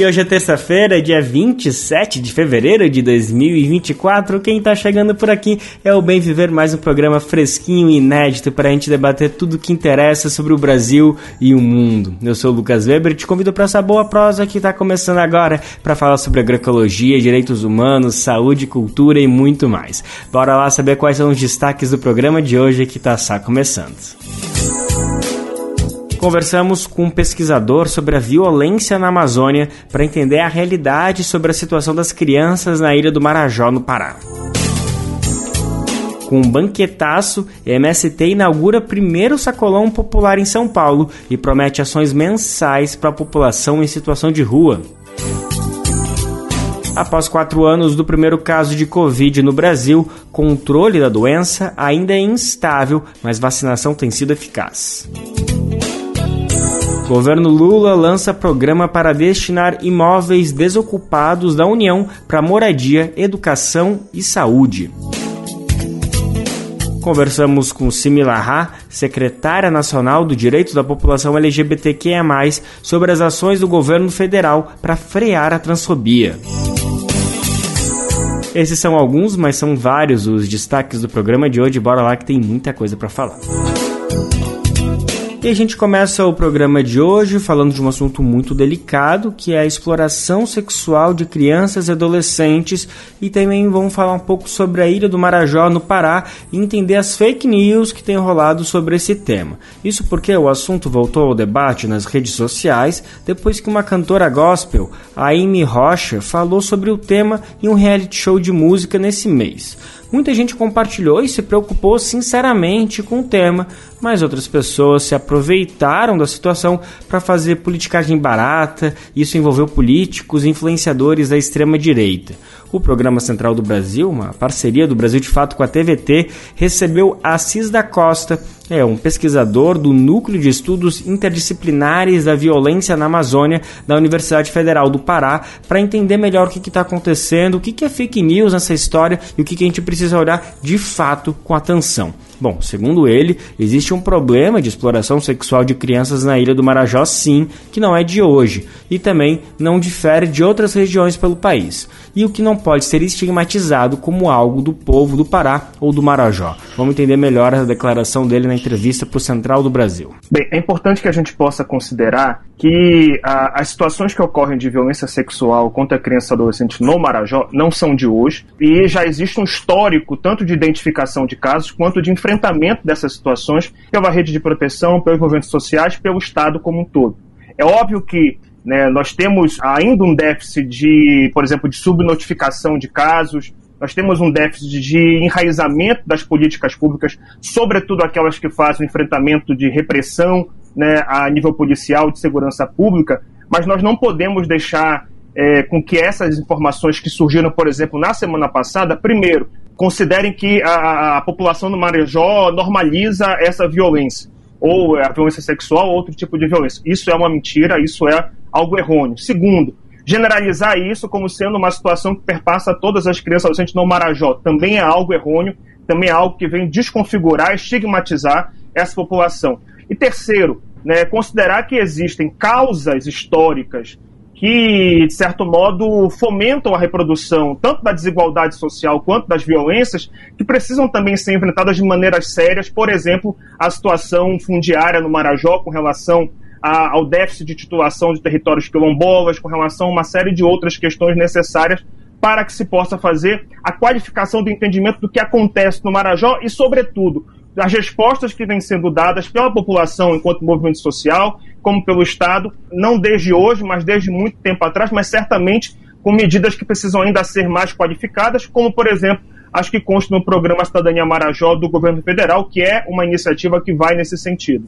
E hoje é terça-feira, dia 27 de fevereiro de 2024. Quem tá chegando por aqui é o Bem Viver, mais um programa fresquinho e inédito para a gente debater tudo o que interessa sobre o Brasil e o mundo. Eu sou o Lucas Weber e te convido para essa boa prosa que está começando agora para falar sobre agroecologia, direitos humanos, saúde, cultura e muito mais. Bora lá saber quais são os destaques do programa de hoje que está só começando. Conversamos com um pesquisador sobre a violência na Amazônia para entender a realidade sobre a situação das crianças na ilha do Marajó, no Pará. Com um banquetaço, MST inaugura primeiro sacolão popular em São Paulo e promete ações mensais para a população em situação de rua. Após quatro anos do primeiro caso de Covid no Brasil, controle da doença ainda é instável, mas vacinação tem sido eficaz. Governo Lula lança programa para destinar imóveis desocupados da União para moradia, educação e saúde. Conversamos com Simila Ha, secretária nacional do Direito da População LGBTQIA+, sobre as ações do governo federal para frear a transfobia. Esses são alguns, mas são vários os destaques do programa de hoje. Bora lá que tem muita coisa para falar. E a gente começa o programa de hoje falando de um assunto muito delicado, que é a exploração sexual de crianças e adolescentes, e também vamos falar um pouco sobre a Ilha do Marajó, no Pará, e entender as fake news que têm rolado sobre esse tema. Isso porque o assunto voltou ao debate nas redes sociais depois que uma cantora gospel, a Amy Rocha, falou sobre o tema em um reality show de música nesse mês. Muita gente compartilhou e se preocupou sinceramente com o tema, mas outras pessoas se aproveitaram da situação para fazer politicagem barata. Isso envolveu políticos e influenciadores da extrema direita. O Programa Central do Brasil, uma parceria do Brasil de Fato com a TVT, recebeu Assis da Costa, é um pesquisador do Núcleo de Estudos Interdisciplinares da Violência na Amazônia da Universidade Federal do Pará, para entender melhor o que está acontecendo, o que, que é fake news nessa história e o que, que a gente precisa olhar de fato com atenção. Bom, segundo ele, existe um problema de exploração sexual de crianças na ilha do Marajó, sim, que não é de hoje e também não difere de outras regiões pelo país, e o que não pode ser estigmatizado como algo do povo do Pará ou do Marajó. Vamos entender melhor a declaração dele na entrevista para o Central do Brasil. Bem, é importante que a gente possa considerar que a, as situações que ocorrem de violência sexual contra crianças e adolescentes no Marajó não são de hoje e já existe um histórico tanto de identificação de casos quanto de enfrentamento dessas situações pela rede de proteção, pelos movimentos sociais, pelo Estado como um todo. É óbvio que né, nós temos ainda um déficit de, por exemplo, de subnotificação de casos, nós temos um déficit de enraizamento das políticas públicas, sobretudo aquelas que fazem enfrentamento de repressão né, a nível policial, de segurança pública, mas nós não podemos deixar é, com que essas informações que surgiram, por exemplo, na semana passada, primeiro, considerem que a, a população do Marejó normaliza essa violência, ou a violência sexual, ou outro tipo de violência. Isso é uma mentira, isso é algo errôneo. Segundo, generalizar isso como sendo uma situação que perpassa todas as crianças adolescentes no Marajó também é algo errôneo, também é algo que vem desconfigurar, estigmatizar essa população. E terceiro, né, considerar que existem causas históricas que, de certo modo, fomentam a reprodução tanto da desigualdade social quanto das violências, que precisam também ser enfrentadas de maneiras sérias, por exemplo, a situação fundiária no Marajó com relação a, ao déficit de titulação de territórios quilombolas, com relação a uma série de outras questões necessárias para que se possa fazer a qualificação do entendimento do que acontece no Marajó e, sobretudo, as respostas que vêm sendo dadas pela população enquanto movimento social, como pelo Estado, não desde hoje, mas desde muito tempo atrás, mas certamente com medidas que precisam ainda ser mais qualificadas, como, por exemplo, as que constam no programa Cidadania Marajó do governo federal, que é uma iniciativa que vai nesse sentido.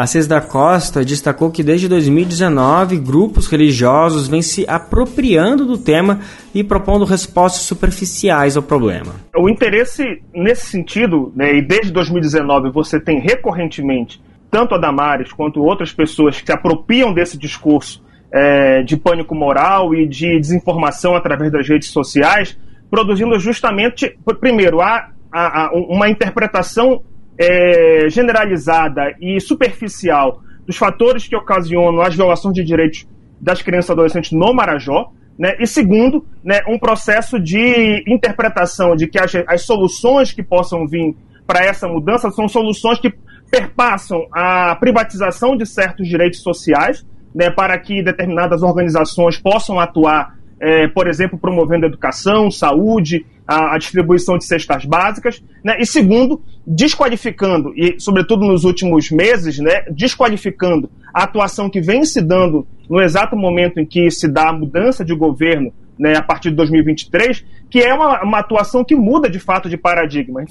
Assis da Costa destacou que desde 2019 grupos religiosos vêm se apropriando do tema e propondo respostas superficiais ao problema. O interesse nesse sentido, né, e desde 2019 você tem recorrentemente tanto a Damares quanto outras pessoas que se apropriam desse discurso é, de pânico moral e de desinformação através das redes sociais, produzindo justamente, primeiro, a, a, a uma interpretação é, generalizada e superficial dos fatores que ocasionam as violações de direitos das crianças e adolescentes no Marajó, né? E segundo, né, um processo de interpretação de que as, as soluções que possam vir para essa mudança são soluções que perpassam a privatização de certos direitos sociais, né, para que determinadas organizações possam atuar, é, por exemplo, promovendo educação, saúde, a, a distribuição de cestas básicas, né, e segundo, desqualificando, e sobretudo nos últimos meses, né, desqualificando a atuação que vem se dando no exato momento em que se dá a mudança de governo, né, a partir de 2023, que é uma, uma atuação que muda de fato de paradigma.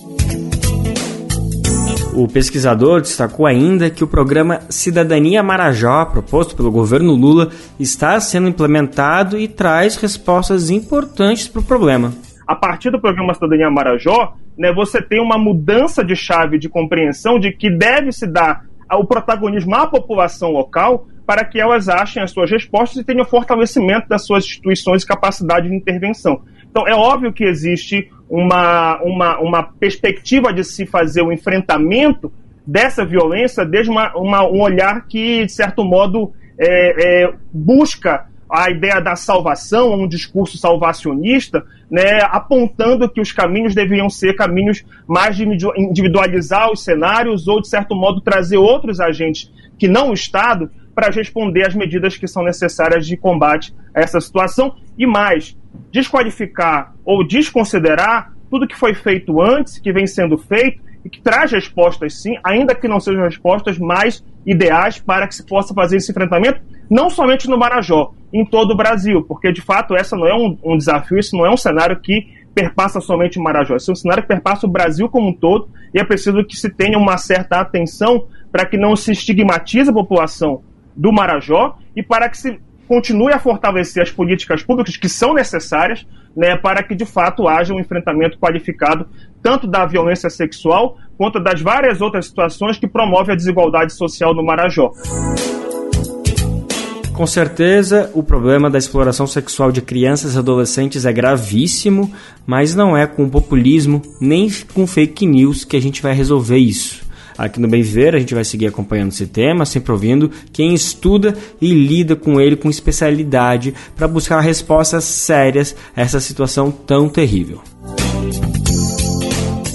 O pesquisador destacou ainda que o programa Cidadania Marajó, proposto pelo governo Lula, está sendo implementado e traz respostas importantes para o problema. A partir do programa Cidadania Marajó, né, você tem uma mudança de chave de compreensão de que deve se dar o protagonismo à população local para que elas achem as suas respostas e tenham fortalecimento das suas instituições e capacidade de intervenção. Então, é óbvio que existe uma, uma, uma perspectiva de se fazer o um enfrentamento dessa violência desde uma, uma, um olhar que, de certo modo, é, é, busca a ideia da salvação, um discurso salvacionista, né, apontando que os caminhos deveriam ser caminhos mais de individualizar os cenários ou, de certo modo, trazer outros agentes que não o Estado para responder às medidas que são necessárias de combate a essa situação. E mais, desqualificar ou desconsiderar tudo que foi feito antes, que vem sendo feito e que traz respostas sim, ainda que não sejam respostas mais ideais para que se possa fazer esse enfrentamento, não somente no Marajó, em todo o Brasil, porque de fato essa não é um, um desafio, isso não é um cenário que perpassa somente o Marajó, isso é um cenário que perpassa o Brasil como um todo e é preciso que se tenha uma certa atenção para que não se estigmatize a população do Marajó e para que se continue a fortalecer as políticas públicas que são necessárias né, para que de fato haja um enfrentamento qualificado tanto da violência sexual quanto das várias outras situações que promovem a desigualdade social no Marajó. Com certeza, o problema da exploração sexual de crianças e adolescentes é gravíssimo, mas não é com populismo nem com fake news que a gente vai resolver isso. Aqui no Bem Viver a gente vai seguir acompanhando esse tema, sempre ouvindo quem estuda e lida com ele com especialidade para buscar respostas sérias a essa situação tão terrível.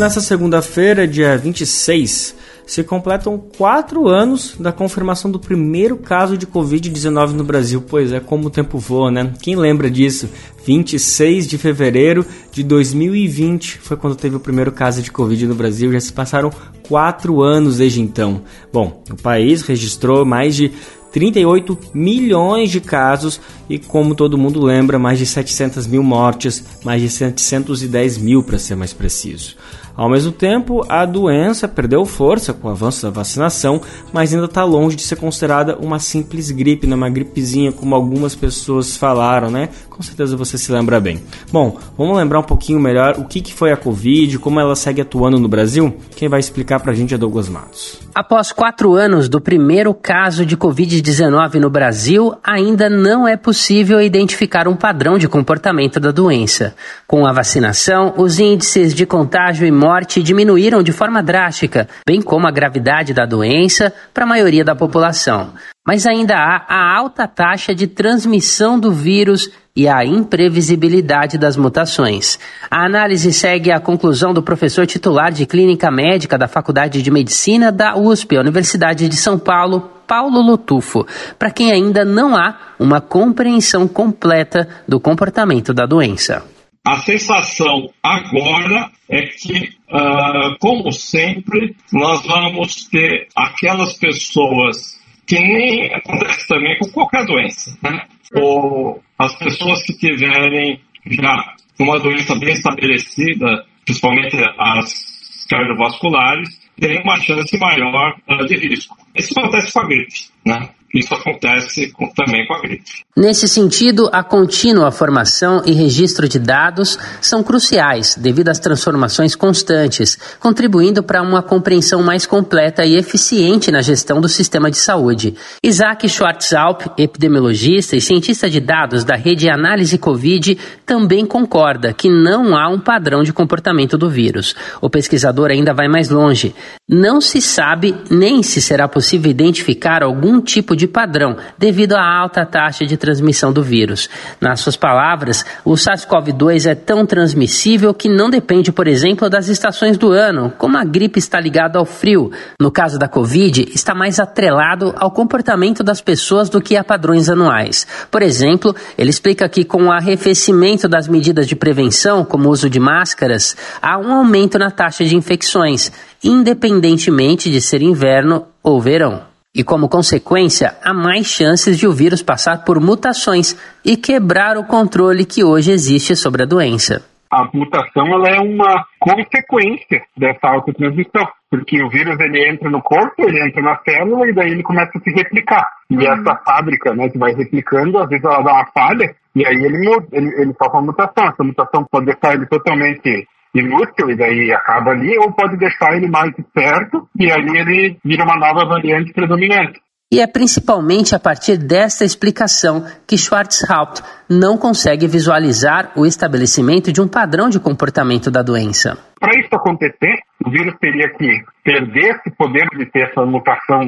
Nessa segunda-feira, dia 26, se completam quatro anos da confirmação do primeiro caso de Covid-19 no Brasil. Pois é, como o tempo voa, né? Quem lembra disso? 26 de fevereiro de 2020 foi quando teve o primeiro caso de Covid no Brasil. Já se passaram quatro anos desde então. Bom, o país registrou mais de 38 milhões de casos e, como todo mundo lembra, mais de 700 mil mortes, mais de 710 mil para ser mais preciso. Ao mesmo tempo, a doença perdeu força com o avanço da vacinação, mas ainda está longe de ser considerada uma simples gripe, né? uma gripezinha, como algumas pessoas falaram, né? Com certeza você se lembra bem. Bom, vamos lembrar um pouquinho melhor o que, que foi a Covid, como ela segue atuando no Brasil? Quem vai explicar para a gente é Douglas Matos. Após quatro anos do primeiro caso de Covid-19 no Brasil, ainda não é possível identificar um padrão de comportamento da doença. Com a vacinação, os índices de contágio e morte diminuíram de forma drástica, bem como a gravidade da doença para a maioria da população. Mas ainda há a alta taxa de transmissão do vírus e a imprevisibilidade das mutações. A análise segue a conclusão do professor titular de Clínica Médica da Faculdade de Medicina da USP, Universidade de São Paulo, Paulo Lotufo, para quem ainda não há uma compreensão completa do comportamento da doença. A sensação agora é que, uh, como sempre, nós vamos ter aquelas pessoas que nem acontece também com qualquer doença, né? Ou as pessoas que tiverem já uma doença bem estabelecida, principalmente as cardiovasculares, têm uma chance maior uh, de risco. Isso acontece com a gripe, né? Isso acontece com, também com a gripe. Nesse sentido, a contínua formação e registro de dados são cruciais devido às transformações constantes, contribuindo para uma compreensão mais completa e eficiente na gestão do sistema de saúde. Isaac Schwarzalp, epidemiologista e cientista de dados da rede Análise Covid, também concorda que não há um padrão de comportamento do vírus. O pesquisador ainda vai mais longe. Não se sabe nem se será possível identificar algum tipo de padrão devido à alta taxa de transmissão do vírus. Nas suas palavras, o SARS-CoV-2 é tão transmissível que não depende, por exemplo, das estações do ano, como a gripe está ligada ao frio. No caso da Covid, está mais atrelado ao comportamento das pessoas do que a padrões anuais. Por exemplo, ele explica que com o arrefecimento das medidas de prevenção, como o uso de máscaras, há um aumento na taxa de infecções, independentemente de ser inverno ou verão. E como consequência, há mais chances de o vírus passar por mutações e quebrar o controle que hoje existe sobre a doença. A mutação ela é uma consequência dessa autotransmissão, porque o vírus ele entra no corpo, ele entra na célula e daí ele começa a se replicar. E uhum. essa fábrica, né, que vai replicando, às vezes ela dá uma falha e aí ele, ele, ele sofre uma mutação. Essa mutação pode deixar ele totalmente inútil e daí acaba ali, ou pode deixar ele mais esperto e ali ele vira uma nova variante predominante. E é principalmente a partir desta explicação que Schwarzhaupt não consegue visualizar o estabelecimento de um padrão de comportamento da doença. Para isso acontecer, o vírus teria que perder esse poder de ter essa mutação,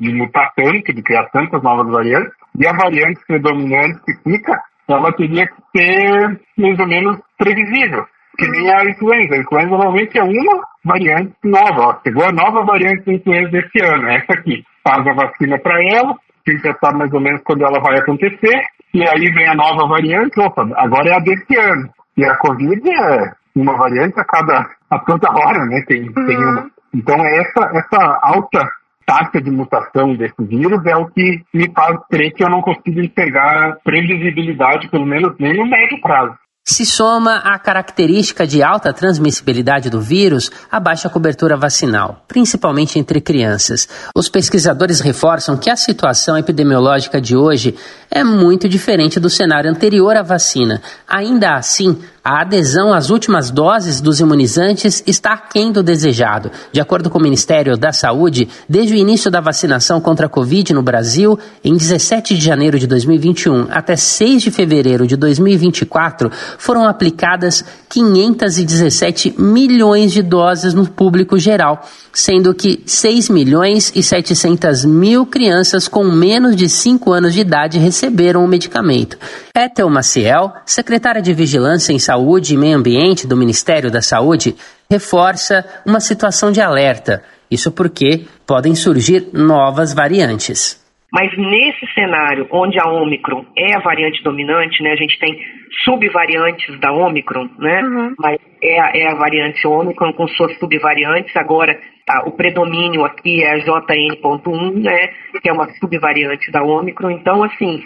de mutar tanto, de criar tantas novas variantes, e a variante predominante que fica, ela teria que ser mais ou menos previsível que nem a influenza. A influenza normalmente é uma variante nova. Ó. Chegou a nova variante da influenza desse ano, essa aqui. Faz a vacina para ela, tem que sabe mais ou menos quando ela vai acontecer, e aí vem a nova variante, opa, agora é a desse ano. E a Covid é uma variante a cada a toda hora, né? Tem, uhum. tem uma. Então essa, essa alta taxa de mutação desse vírus é o que me faz crer que eu não consigo entregar previsibilidade, pelo menos nem no médio prazo se soma à característica de alta transmissibilidade do vírus a baixa cobertura vacinal, principalmente entre crianças. Os pesquisadores reforçam que a situação epidemiológica de hoje é muito diferente do cenário anterior à vacina. Ainda assim, a adesão às últimas doses dos imunizantes está aquém do desejado. De acordo com o Ministério da Saúde, desde o início da vacinação contra a Covid no Brasil, em 17 de janeiro de 2021 até 6 de fevereiro de 2024, foram aplicadas 517 milhões de doses no público geral, sendo que 6 milhões e 700 mil crianças com menos de 5 anos de idade receberam o medicamento. Ethel Maciel, secretária de Vigilância em Saúde e Meio Ambiente do Ministério da Saúde, reforça uma situação de alerta. Isso porque podem surgir novas variantes. Mas nesse cenário onde a Omicron é a variante dominante, né, a gente tem subvariantes da Omicron, né, uhum. mas é a, é a variante Omicron com suas subvariantes. Agora, tá, o predomínio aqui é a JN.1, né, que é uma subvariante da Omicron. Então, assim,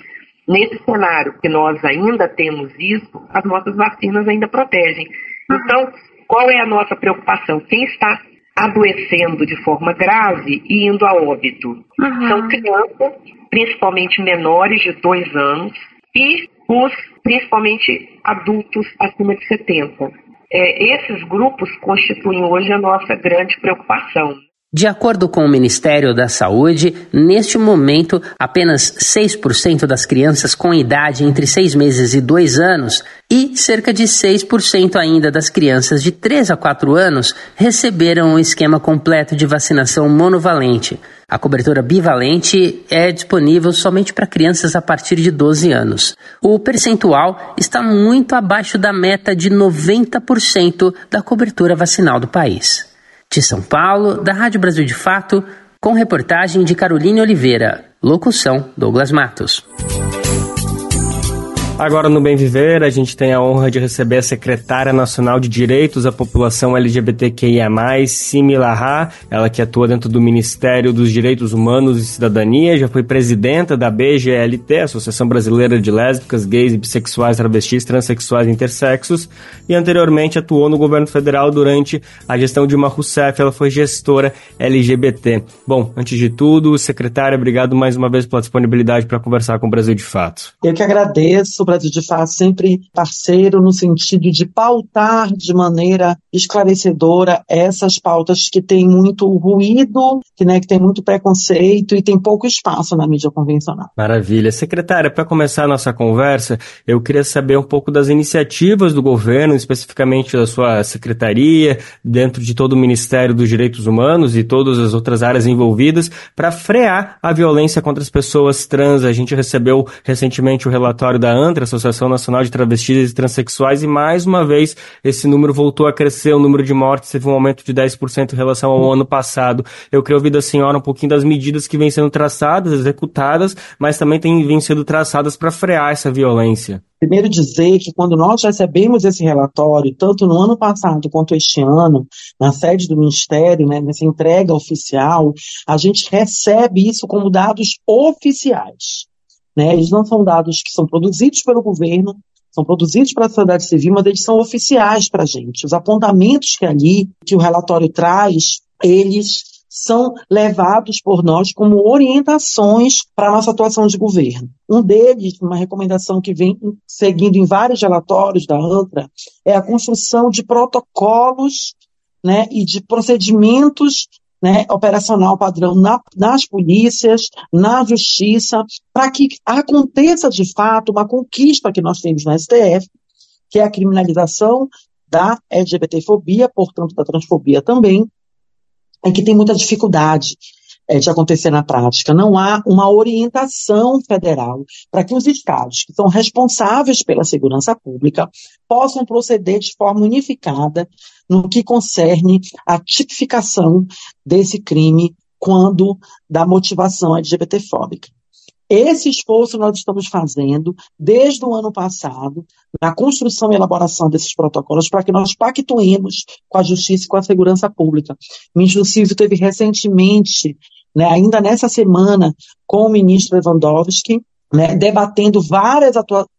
nesse cenário que nós ainda temos isso, as nossas vacinas ainda protegem. Uhum. Então, qual é a nossa preocupação? Quem está adoecendo de forma grave e indo a óbito. Uhum. São crianças, principalmente menores de dois anos, e os principalmente adultos acima de 70. É, esses grupos constituem hoje a nossa grande preocupação. De acordo com o Ministério da Saúde, neste momento, apenas 6% das crianças com idade entre 6 meses e 2 anos e cerca de 6% ainda das crianças de 3 a 4 anos receberam o um esquema completo de vacinação monovalente. A cobertura bivalente é disponível somente para crianças a partir de 12 anos. O percentual está muito abaixo da meta de 90% da cobertura vacinal do país. De São Paulo, da Rádio Brasil de Fato, com reportagem de Caroline Oliveira. Locução: Douglas Matos. Agora no Bem Viver, a gente tem a honra de receber a secretária nacional de Direitos à População LGBTQIA+, Simi Lahá, ela que atua dentro do Ministério dos Direitos Humanos e Cidadania, já foi presidenta da BGLT, Associação Brasileira de Lésbicas, Gays Bissexuais, Travestis, Transsexuais e Intersexos, e anteriormente atuou no governo federal durante a gestão de uma Rousseff, ela foi gestora LGBT. Bom, antes de tudo, secretária, obrigado mais uma vez pela disponibilidade para conversar com o Brasil de Fato. Eu que agradeço, de Fato sempre parceiro no sentido de pautar de maneira esclarecedora essas pautas que têm muito ruído, que, né, que tem muito preconceito e tem pouco espaço na mídia convencional. Maravilha. Secretária, para começar a nossa conversa, eu queria saber um pouco das iniciativas do governo, especificamente da sua secretaria, dentro de todo o Ministério dos Direitos Humanos e todas as outras áreas envolvidas, para frear a violência contra as pessoas trans. A gente recebeu recentemente o relatório da ANTRA, Associação Nacional de Travestis e Transsexuais, e mais uma vez esse número voltou a crescer, o número de mortes teve um aumento de 10% em relação ao ano passado. Eu queria ouvir da senhora um pouquinho das medidas que vêm sendo traçadas, executadas, mas também têm vêm sendo traçadas para frear essa violência. Primeiro dizer que quando nós recebemos esse relatório, tanto no ano passado quanto este ano, na sede do Ministério, né, nessa entrega oficial, a gente recebe isso como dados oficiais. Né? Eles não são dados que são produzidos pelo governo, são produzidos pela sociedade civil, mas eles são oficiais para a gente. Os apontamentos que ali, que o relatório traz, eles são levados por nós como orientações para a nossa atuação de governo. Um deles, uma recomendação que vem seguindo em vários relatórios da ANTRA, é a construção de protocolos né, e de procedimentos né, operacional padrão na, nas polícias, na justiça, para que aconteça de fato uma conquista que nós temos no STF, que é a criminalização da LGBTfobia, portanto da transfobia também, em que tem muita dificuldade é, de acontecer na prática. Não há uma orientação federal para que os estados, que são responsáveis pela segurança pública, possam proceder de forma unificada no que concerne a tipificação desse crime quando da motivação LGBTfóbica. Esse esforço nós estamos fazendo desde o ano passado, na construção e elaboração desses protocolos, para que nós pactuemos com a justiça e com a segurança pública. O ministro Silvio teve recentemente, né, ainda nessa semana, com o ministro Lewandowski, né, debatendo várias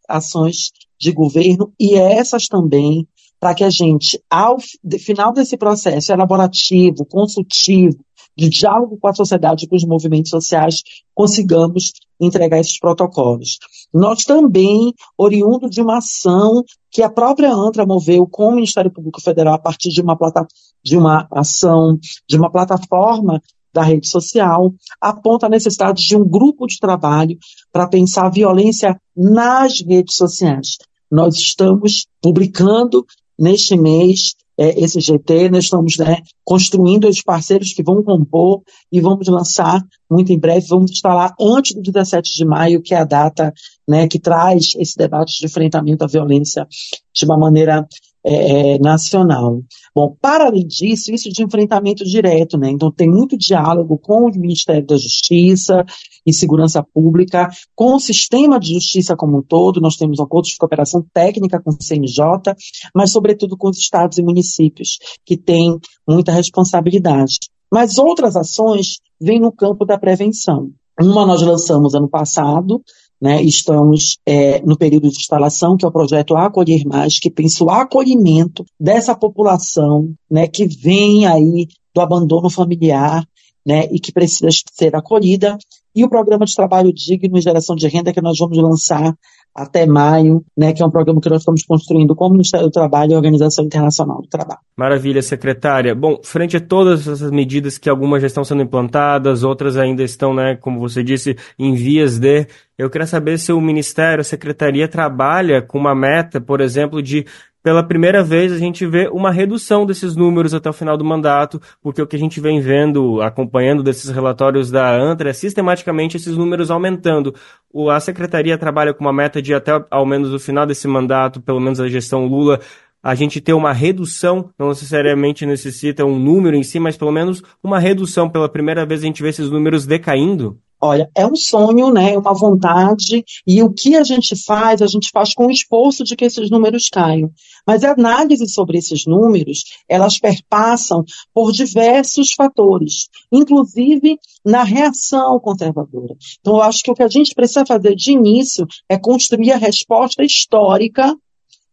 ações de governo e essas também para que a gente, ao final desse processo elaborativo, consultivo, de diálogo com a sociedade e com os movimentos sociais, consigamos entregar esses protocolos. Nós também, oriundo de uma ação que a própria ANTRA moveu com o Ministério Público Federal a partir de uma, plata, de uma ação, de uma plataforma da rede social, aponta a necessidade de um grupo de trabalho para pensar a violência nas redes sociais. Nós estamos publicando neste mês é, esse GT, nós estamos né, construindo os parceiros que vão compor e vamos lançar muito em breve, vamos estar lá antes do 17 de maio, que é a data né, que traz esse debate de enfrentamento à violência de uma maneira é, é, nacional. Bom, para além disso, isso de enfrentamento direto, né? Então tem muito diálogo com o Ministério da Justiça e Segurança Pública, com o sistema de justiça como um todo, nós temos acordos de cooperação técnica com o CNJ, mas sobretudo com os estados e municípios, que têm muita responsabilidade. Mas outras ações vêm no campo da prevenção. Uma nós lançamos ano passado, né, estamos é, no período de instalação, que é o projeto Acolher Mais, que pensa o acolhimento dessa população né, que vem aí do abandono familiar né, e que precisa ser acolhida, e o programa de trabalho digno e geração de renda que nós vamos lançar até maio, né, que é um programa que nós estamos construindo com o Ministério do Trabalho e a Organização Internacional do Trabalho. Maravilha, secretária. Bom, frente a todas essas medidas que algumas já estão sendo implantadas, outras ainda estão, né, como você disse, em vias de, eu queria saber se o Ministério, a Secretaria trabalha com uma meta, por exemplo, de pela primeira vez a gente vê uma redução desses números até o final do mandato, porque o que a gente vem vendo, acompanhando desses relatórios da ANTRA, é sistematicamente esses números aumentando. O, a secretaria trabalha com uma meta de até ao menos o final desse mandato, pelo menos a gestão Lula, a gente ter uma redução, não necessariamente necessita um número em si, mas pelo menos uma redução. Pela primeira vez a gente vê esses números decaindo. Olha, é um sonho, né? É uma vontade, e o que a gente faz, a gente faz com o esforço de que esses números caiam. Mas a análise sobre esses números, elas perpassam por diversos fatores, inclusive na reação conservadora. Então, eu acho que o que a gente precisa fazer de início é construir a resposta histórica,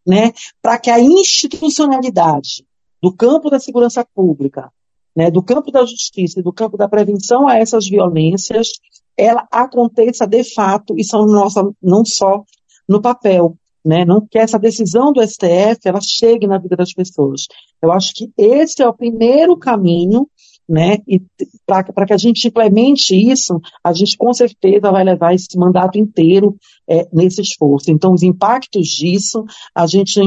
né, para que a institucionalidade do campo da segurança pública, né, do campo da justiça e do campo da prevenção a essas violências, ela aconteça de fato e são nossa, não só no papel, né? Não que essa decisão do STF ela chegue na vida das pessoas. Eu acho que esse é o primeiro caminho, né? E para que a gente implemente isso, a gente com certeza vai levar esse mandato inteiro é, nesse esforço. Então, os impactos disso a gente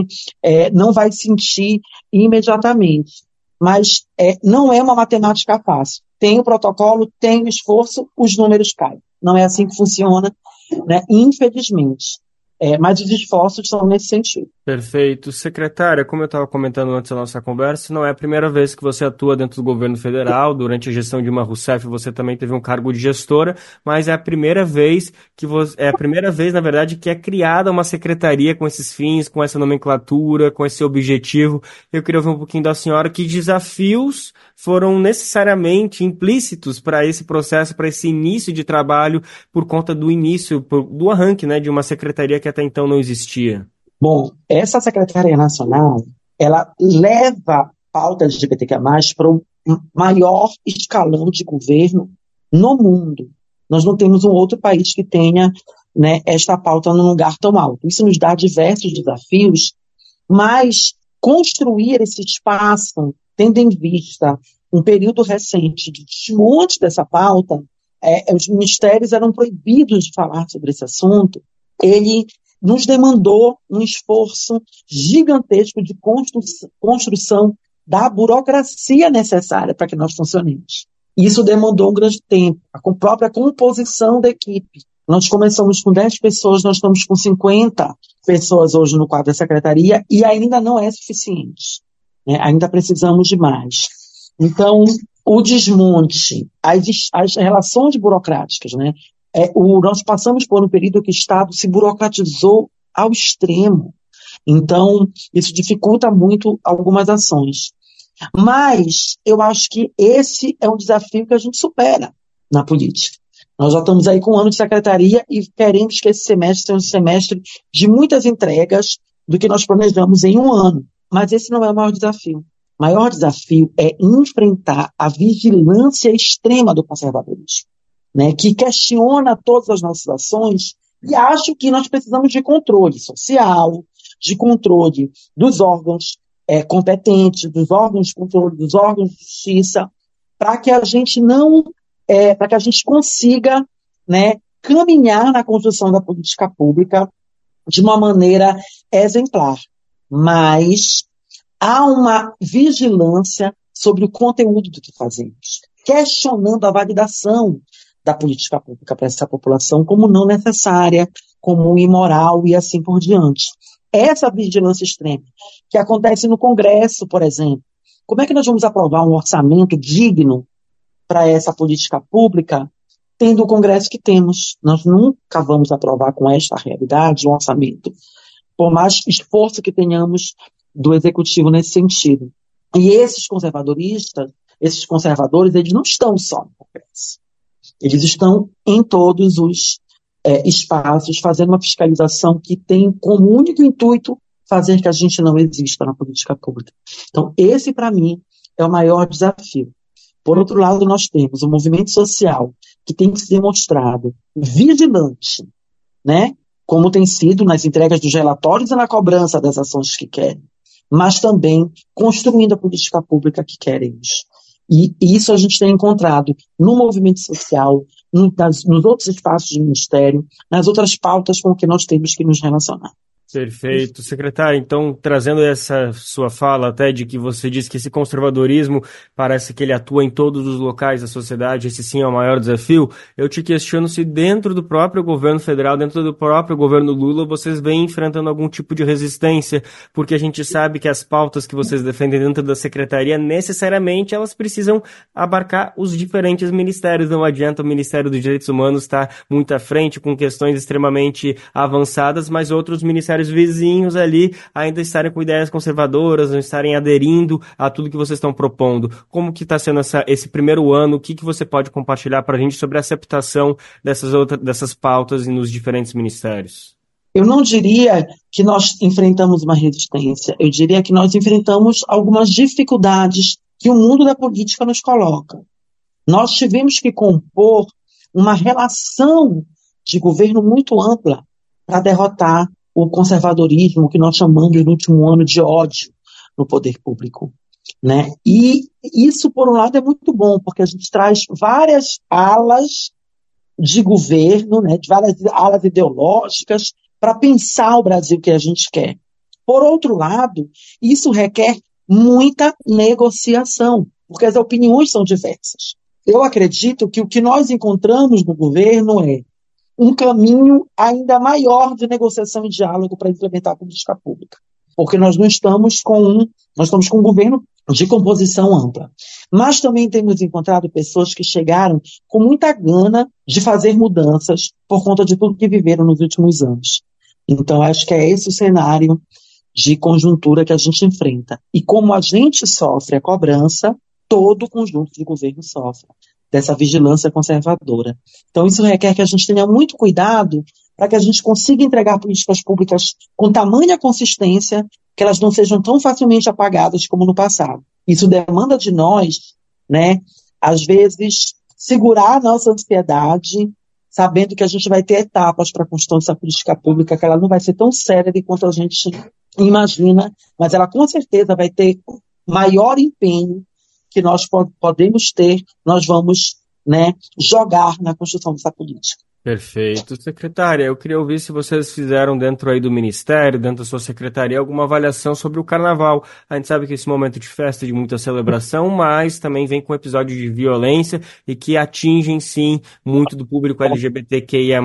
é, não vai sentir imediatamente. Mas é, não é uma matemática fácil tem o protocolo, tem o esforço, os números caem. Não é assim que funciona, né? infelizmente. É, mas os esforços são nesse sentido. Perfeito. Secretária, como eu estava comentando antes da nossa conversa, não é a primeira vez que você atua dentro do governo federal. Durante a gestão de uma Rousseff, você também teve um cargo de gestora, mas é a primeira vez que você, é a primeira vez, na verdade, que é criada uma secretaria com esses fins, com essa nomenclatura, com esse objetivo. Eu queria ouvir um pouquinho da senhora que desafios foram necessariamente implícitos para esse processo, para esse início de trabalho, por conta do início, do arranque né, de uma secretaria que até então não existia? Bom, essa Secretaria Nacional, ela leva pauta LGBTQ+, para o maior escalão de governo no mundo. Nós não temos um outro país que tenha né, esta pauta num lugar tão alto. Isso nos dá diversos desafios, mas construir esse espaço tendo em vista um período recente de desmonte dessa pauta, é, os ministérios eram proibidos de falar sobre esse assunto, ele nos demandou um esforço gigantesco de construção, construção da burocracia necessária para que nós funcionemos. Isso demandou um grande tempo, a própria composição da equipe. Nós começamos com 10 pessoas, nós estamos com 50 pessoas hoje no quadro da secretaria e ainda não é suficiente. Né? Ainda precisamos de mais. Então, o desmonte, as, as relações burocráticas, né? É, o, nós passamos por um período que o Estado se burocratizou ao extremo. Então, isso dificulta muito algumas ações. Mas eu acho que esse é um desafio que a gente supera na política. Nós já estamos aí com um ano de secretaria e queremos que esse semestre seja um semestre de muitas entregas do que nós planejamos em um ano. Mas esse não é o maior desafio. O maior desafio é enfrentar a vigilância extrema do conservadorismo, né, que questiona todas as nossas ações e acho que nós precisamos de controle social, de controle dos órgãos é, competentes, dos órgãos de controle, dos órgãos de justiça, para que a gente não, é, para que a gente consiga, né, caminhar na construção da política pública de uma maneira exemplar. Mas há uma vigilância sobre o conteúdo do que fazemos, questionando a validação da política pública para essa população como não necessária, como imoral e assim por diante. Essa vigilância extrema, que acontece no Congresso, por exemplo. Como é que nós vamos aprovar um orçamento digno para essa política pública, tendo o Congresso que temos? Nós nunca vamos aprovar com esta realidade um orçamento por mais esforço que tenhamos do executivo nesse sentido. E esses conservadoristas, esses conservadores, eles não estão só no Congresso. Eles estão em todos os é, espaços fazendo uma fiscalização que tem como único intuito fazer que a gente não exista na política pública. Então, esse, para mim, é o maior desafio. Por outro lado, nós temos o movimento social, que tem que ser demonstrado vigilante, né? como tem sido nas entregas dos relatórios e na cobrança das ações que querem, mas também construindo a política pública que queremos. E isso a gente tem encontrado no movimento social, nos outros espaços de ministério, nas outras pautas com que nós temos que nos relacionar. Perfeito. Secretário, então, trazendo essa sua fala até de que você disse que esse conservadorismo parece que ele atua em todos os locais da sociedade, esse sim é o maior desafio, eu te questiono se dentro do próprio governo federal, dentro do próprio governo Lula, vocês vêm enfrentando algum tipo de resistência, porque a gente sabe que as pautas que vocês defendem dentro da secretaria, necessariamente, elas precisam abarcar os diferentes ministérios. Não adianta o Ministério dos Direitos Humanos estar muito à frente com questões extremamente avançadas, mas outros ministérios vizinhos ali ainda estarem com ideias conservadoras, não estarem aderindo a tudo que vocês estão propondo. Como que está sendo essa, esse primeiro ano? O que, que você pode compartilhar para a gente sobre a aceptação dessas, outras, dessas pautas nos diferentes ministérios? Eu não diria que nós enfrentamos uma resistência, eu diria que nós enfrentamos algumas dificuldades que o mundo da política nos coloca. Nós tivemos que compor uma relação de governo muito ampla para derrotar o conservadorismo que nós chamamos no último ano de ódio no poder público. Né? E isso, por um lado, é muito bom, porque a gente traz várias alas de governo, né, de várias alas ideológicas, para pensar o Brasil que a gente quer. Por outro lado, isso requer muita negociação, porque as opiniões são diversas. Eu acredito que o que nós encontramos no governo é um caminho ainda maior de negociação e diálogo para implementar a política pública. Porque nós não estamos com um, nós estamos com um governo de composição ampla. Mas também temos encontrado pessoas que chegaram com muita gana de fazer mudanças por conta de tudo que viveram nos últimos anos. Então, acho que é esse o cenário de conjuntura que a gente enfrenta. E como a gente sofre a cobrança, todo o conjunto de governo sofre dessa vigilância conservadora. Então, isso requer que a gente tenha muito cuidado para que a gente consiga entregar políticas públicas com tamanha consistência que elas não sejam tão facilmente apagadas como no passado. Isso demanda de nós, né, às vezes, segurar a nossa ansiedade, sabendo que a gente vai ter etapas para a construção dessa política pública, que ela não vai ser tão séria quanto a gente imagina, mas ela com certeza vai ter maior empenho que nós podemos ter, nós vamos né, jogar na construção dessa política. Perfeito. Secretária, eu queria ouvir se vocês fizeram dentro aí do Ministério, dentro da sua secretaria, alguma avaliação sobre o Carnaval. A gente sabe que esse momento de festa, de muita celebração, mas também vem com episódios de violência e que atingem, sim, muito do público LGBTQIA+.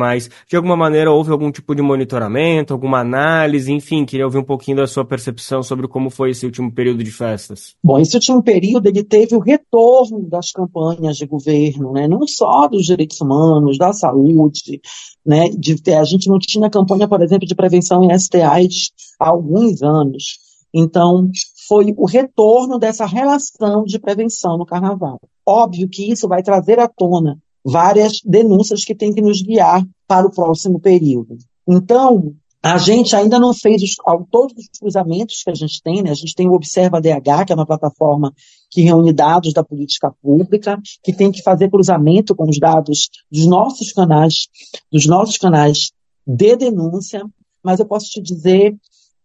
De alguma maneira, houve algum tipo de monitoramento, alguma análise, enfim, queria ouvir um pouquinho da sua percepção sobre como foi esse último período de festas. Bom, esse último período, ele teve o retorno das campanhas de governo, né? não só dos direitos humanos, da saúde, saúde, né? De, a gente não tinha campanha, por exemplo, de prevenção em STIs há alguns anos. Então, foi o retorno dessa relação de prevenção no carnaval. Óbvio que isso vai trazer à tona várias denúncias que têm que nos guiar para o próximo período. Então, a gente ainda não fez os, todos os cruzamentos que a gente tem, né? A gente tem o Observa DH, que é uma plataforma que reúne dados da política pública, que tem que fazer cruzamento com os dados dos nossos canais, dos nossos canais de denúncia, mas eu posso te dizer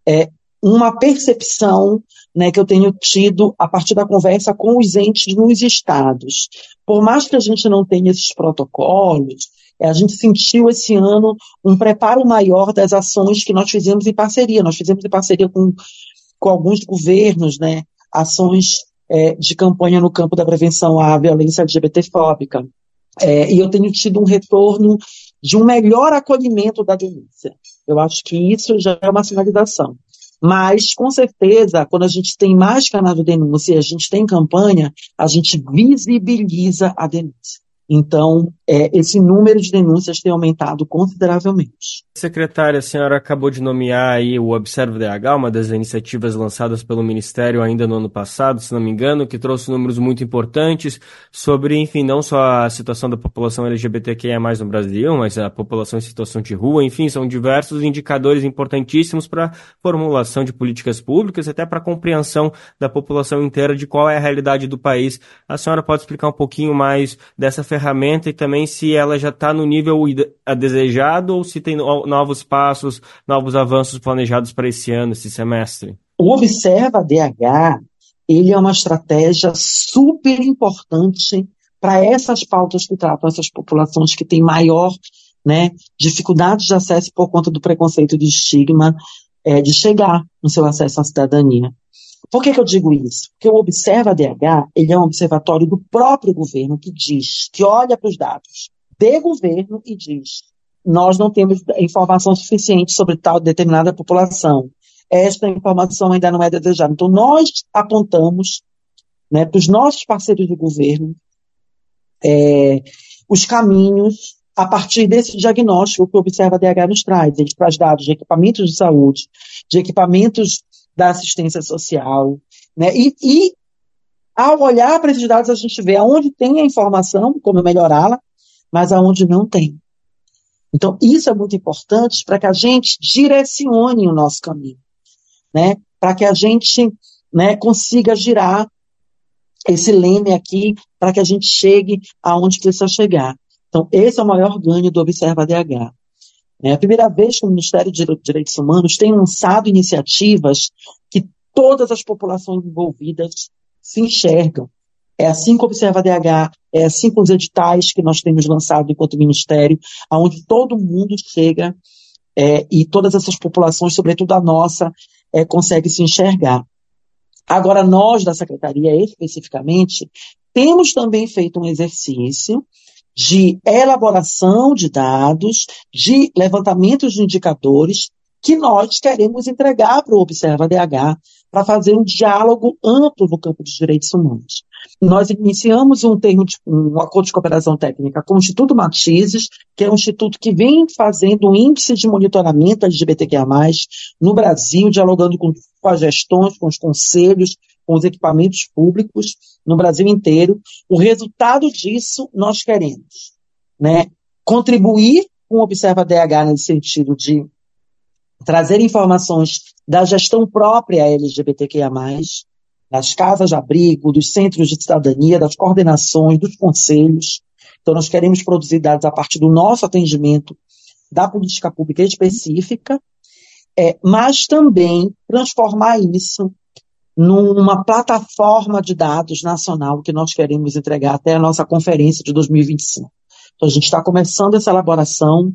é, uma percepção né, que eu tenho tido a partir da conversa com os entes nos estados. Por mais que a gente não tenha esses protocolos, a gente sentiu esse ano um preparo maior das ações que nós fizemos em parceria. Nós fizemos em parceria com, com alguns governos, né, ações é, de campanha no campo da prevenção à violência LGBTfóbica. É, e eu tenho tido um retorno de um melhor acolhimento da denúncia. Eu acho que isso já é uma sinalização. Mas, com certeza, quando a gente tem mais canal de denúncia e a gente tem campanha, a gente visibiliza a denúncia. Então, é, esse número de denúncias tem aumentado consideravelmente. Secretária, a senhora acabou de nomear aí o Observe DH, uma das iniciativas lançadas pelo Ministério ainda no ano passado, se não me engano, que trouxe números muito importantes sobre, enfim, não só a situação da população LGBTQIA+, no Brasil, mas a população em situação de rua, enfim, são diversos indicadores importantíssimos para formulação de políticas públicas, até para compreensão da população inteira de qual é a realidade do país. A senhora pode explicar um pouquinho mais dessa ferramenta e também se ela já está no nível desejado ou se tem novos passos, novos avanços planejados para esse ano, esse semestre? O Observa DH, ele é uma estratégia super importante para essas pautas que tratam essas populações que têm maior né, dificuldade de acesso por conta do preconceito e do estigma é, de chegar no seu acesso à cidadania. Por que, que eu digo isso? Porque o Observa DH ele é um observatório do próprio governo que diz, que olha para os dados de governo e diz: nós não temos informação suficiente sobre tal determinada população. Esta informação ainda não é desejada. Então, nós apontamos né, para os nossos parceiros de governo é, os caminhos a partir desse diagnóstico que o Observa DH nos traz. Ele traz dados de equipamentos de saúde, de equipamentos da assistência social, né? E, e ao olhar para esses dados, a gente vê aonde tem a informação, como melhorá-la, mas aonde não tem. Então, isso é muito importante para que a gente direcione o nosso caminho, né? Para que a gente né, consiga girar esse leme aqui para que a gente chegue aonde precisa chegar. Então, esse é o maior ganho do Observa DH. É a primeira vez que o Ministério de Direitos Humanos tem lançado iniciativas que todas as populações envolvidas se enxergam. É assim que Observa DH, é assim com os editais que nós temos lançado enquanto Ministério, aonde todo mundo chega é, e todas essas populações, sobretudo a nossa, é, consegue se enxergar. Agora, nós da Secretaria, especificamente, temos também feito um exercício de elaboração de dados, de levantamento de indicadores que nós queremos entregar para o Observa DH para fazer um diálogo amplo no campo dos direitos humanos. Nós iniciamos um termo de, um acordo de cooperação técnica com o Instituto Matizes, que é um instituto que vem fazendo um índice de monitoramento LGBTQIA+, no Brasil, dialogando com, com as gestões, com os conselhos, com os equipamentos públicos no Brasil inteiro. O resultado disso nós queremos, né? Contribuir com o Observa DH nesse sentido de trazer informações da gestão própria LGBTQIA+, das casas de abrigo, dos centros de cidadania, das coordenações, dos conselhos. Então, nós queremos produzir dados a partir do nosso atendimento da política pública específica, é, mas também transformar isso numa plataforma de dados nacional que nós queremos entregar até a nossa conferência de 2025. Então, a gente está começando essa elaboração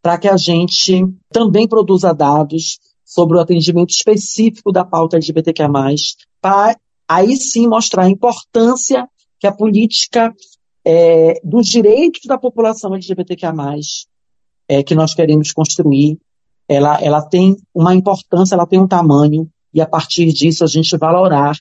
para que a gente também produza dados sobre o atendimento específico da pauta LGBTQIA+, para aí sim mostrar a importância que a política é, dos direitos da população LGBTQIA+, é, que nós queremos construir, ela, ela tem uma importância, ela tem um tamanho e a partir disso a gente valorar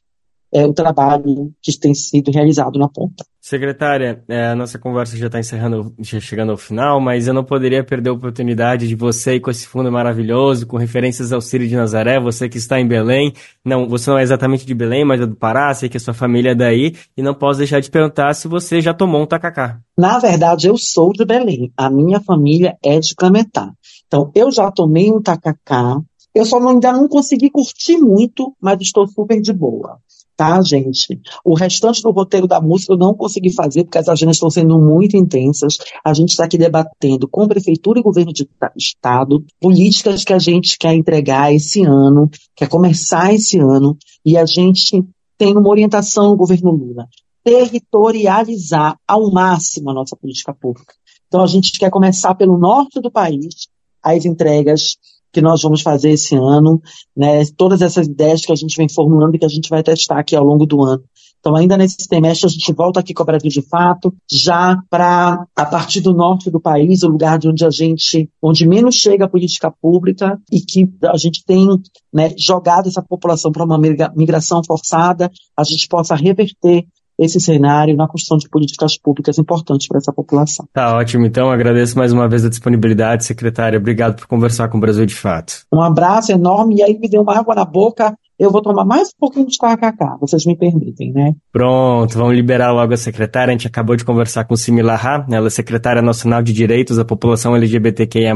é, o trabalho que tem sido realizado na ponta. Secretária, é, a nossa conversa já está encerrando, já chegando ao final, mas eu não poderia perder a oportunidade de você ir com esse fundo maravilhoso, com referências ao Círio de Nazaré, você que está em Belém, não, você não é exatamente de Belém, mas é do Pará, sei que a sua família é daí, e não posso deixar de perguntar se você já tomou um tacacá. Na verdade, eu sou de Belém, a minha família é de Cametá. Então, eu já tomei um tacacá, eu só ainda não consegui curtir muito, mas estou super de boa. Tá, gente? O restante do roteiro da música eu não consegui fazer, porque as agendas estão sendo muito intensas. A gente está aqui debatendo com prefeitura e governo de estado políticas que a gente quer entregar esse ano, quer começar esse ano, e a gente tem uma orientação no governo Lula. Territorializar ao máximo a nossa política pública. Então a gente quer começar pelo norte do país, as entregas que nós vamos fazer esse ano, né? Todas essas ideias que a gente vem formulando e que a gente vai testar aqui ao longo do ano. Então, ainda nesse semestre, a gente volta aqui com o Brasil de Fato, já para, a partir do norte do país, o lugar de onde a gente, onde menos chega a política pública e que a gente tem né, jogado essa população para uma migração forçada, a gente possa reverter esse cenário na construção de políticas públicas importantes para essa população. Tá ótimo, então agradeço mais uma vez a disponibilidade, secretária. Obrigado por conversar com o Brasil de Fato. Um abraço enorme e aí me deu uma água na boca. Eu vou tomar mais um pouquinho de KKK, vocês me permitem, né? Pronto, vamos liberar logo a secretária. A gente acabou de conversar com Simila Ha, ela é secretária nacional de Direitos da População LGBTQIA+,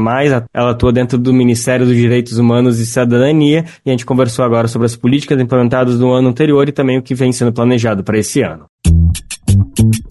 ela atua dentro do Ministério dos Direitos Humanos e Cidadania, e a gente conversou agora sobre as políticas implementadas no ano anterior e também o que vem sendo planejado para esse ano.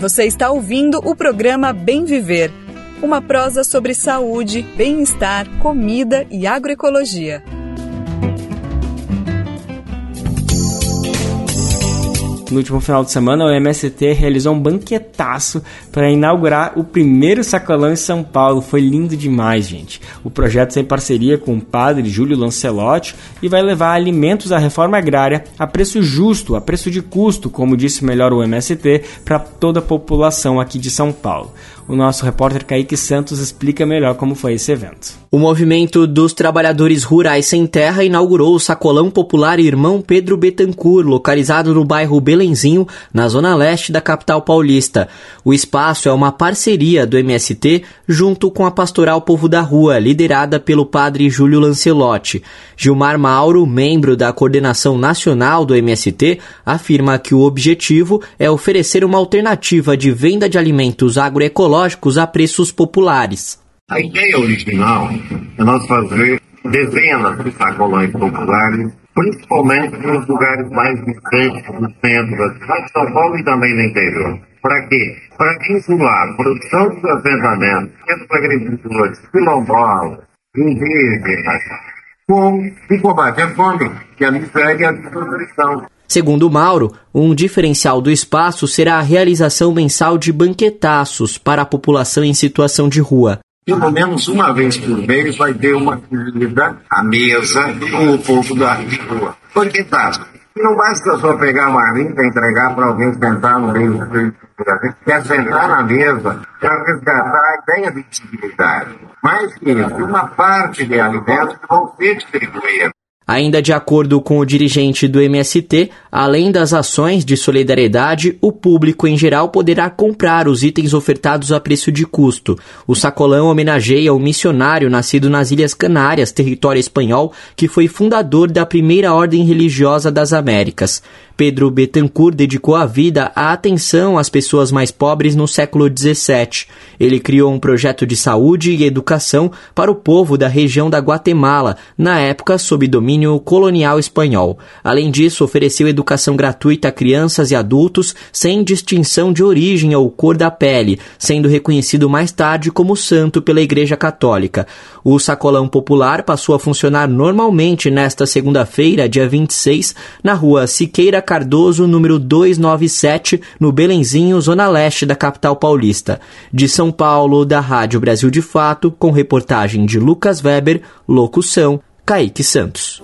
Você está ouvindo o programa Bem Viver, uma prosa sobre saúde, bem-estar, comida e agroecologia. No último final de semana, o MST realizou um banquetaço para inaugurar o primeiro sacolão em São Paulo. Foi lindo demais, gente. O projeto tem parceria com o padre Júlio Lancelotti e vai levar alimentos à reforma agrária a preço justo, a preço de custo, como disse melhor o MST, para toda a população aqui de São Paulo. O nosso repórter Kaique Santos explica melhor como foi esse evento. O movimento dos trabalhadores rurais sem terra inaugurou o Sacolão Popular Irmão Pedro Betancourt, localizado no bairro Belenzinho, na zona leste da capital paulista. O espaço é uma parceria do MST junto com a Pastoral Povo da Rua, liderada pelo padre Júlio Lancelotti. Gilmar Mauro, membro da coordenação nacional do MST, afirma que o objetivo é oferecer uma alternativa de venda de alimentos agroecológicos ecológicos a preços populares. A ideia original é nós fazer dezenas de sacolões populares, principalmente nos lugares mais distantes do centro da de São Paulo e também no interior. Para quê? Para vincular produção dos assentamentos pelos agricultores quilombolas, indígenas, com o combate à fome, que é a miséria e a desnutrição. Segundo Mauro, um diferencial do espaço será a realização mensal de banquetaços para a população em situação de rua. Pelo menos uma vez por mês vai ter uma comida à mesa com o povo da rua. Banquetaço. Não basta só pegar uma limpa e entregar para alguém sentar no meio do gente quer sentar na mesa para resgatar a ideia de dignidade. Mais que isso, uma parte de alimentos vão ser distribuídos. Ainda de acordo com o dirigente do MST, além das ações de solidariedade, o público em geral poderá comprar os itens ofertados a preço de custo. O sacolão homenageia o missionário nascido nas Ilhas Canárias, território espanhol, que foi fundador da primeira ordem religiosa das Américas. Pedro Betancourt dedicou a vida à atenção às pessoas mais pobres no século XVII. Ele criou um projeto de saúde e educação para o povo da região da Guatemala, na época sob domínio colonial espanhol. Além disso, ofereceu educação gratuita a crianças e adultos sem distinção de origem ou cor da pele, sendo reconhecido mais tarde como santo pela Igreja Católica. O sacolão popular passou a funcionar normalmente nesta segunda-feira, dia 26, na rua Siqueira Cardoso, número 297, no Belenzinho, zona leste da capital paulista. De São Paulo, da Rádio Brasil de Fato, com reportagem de Lucas Weber, locução Kaique Santos.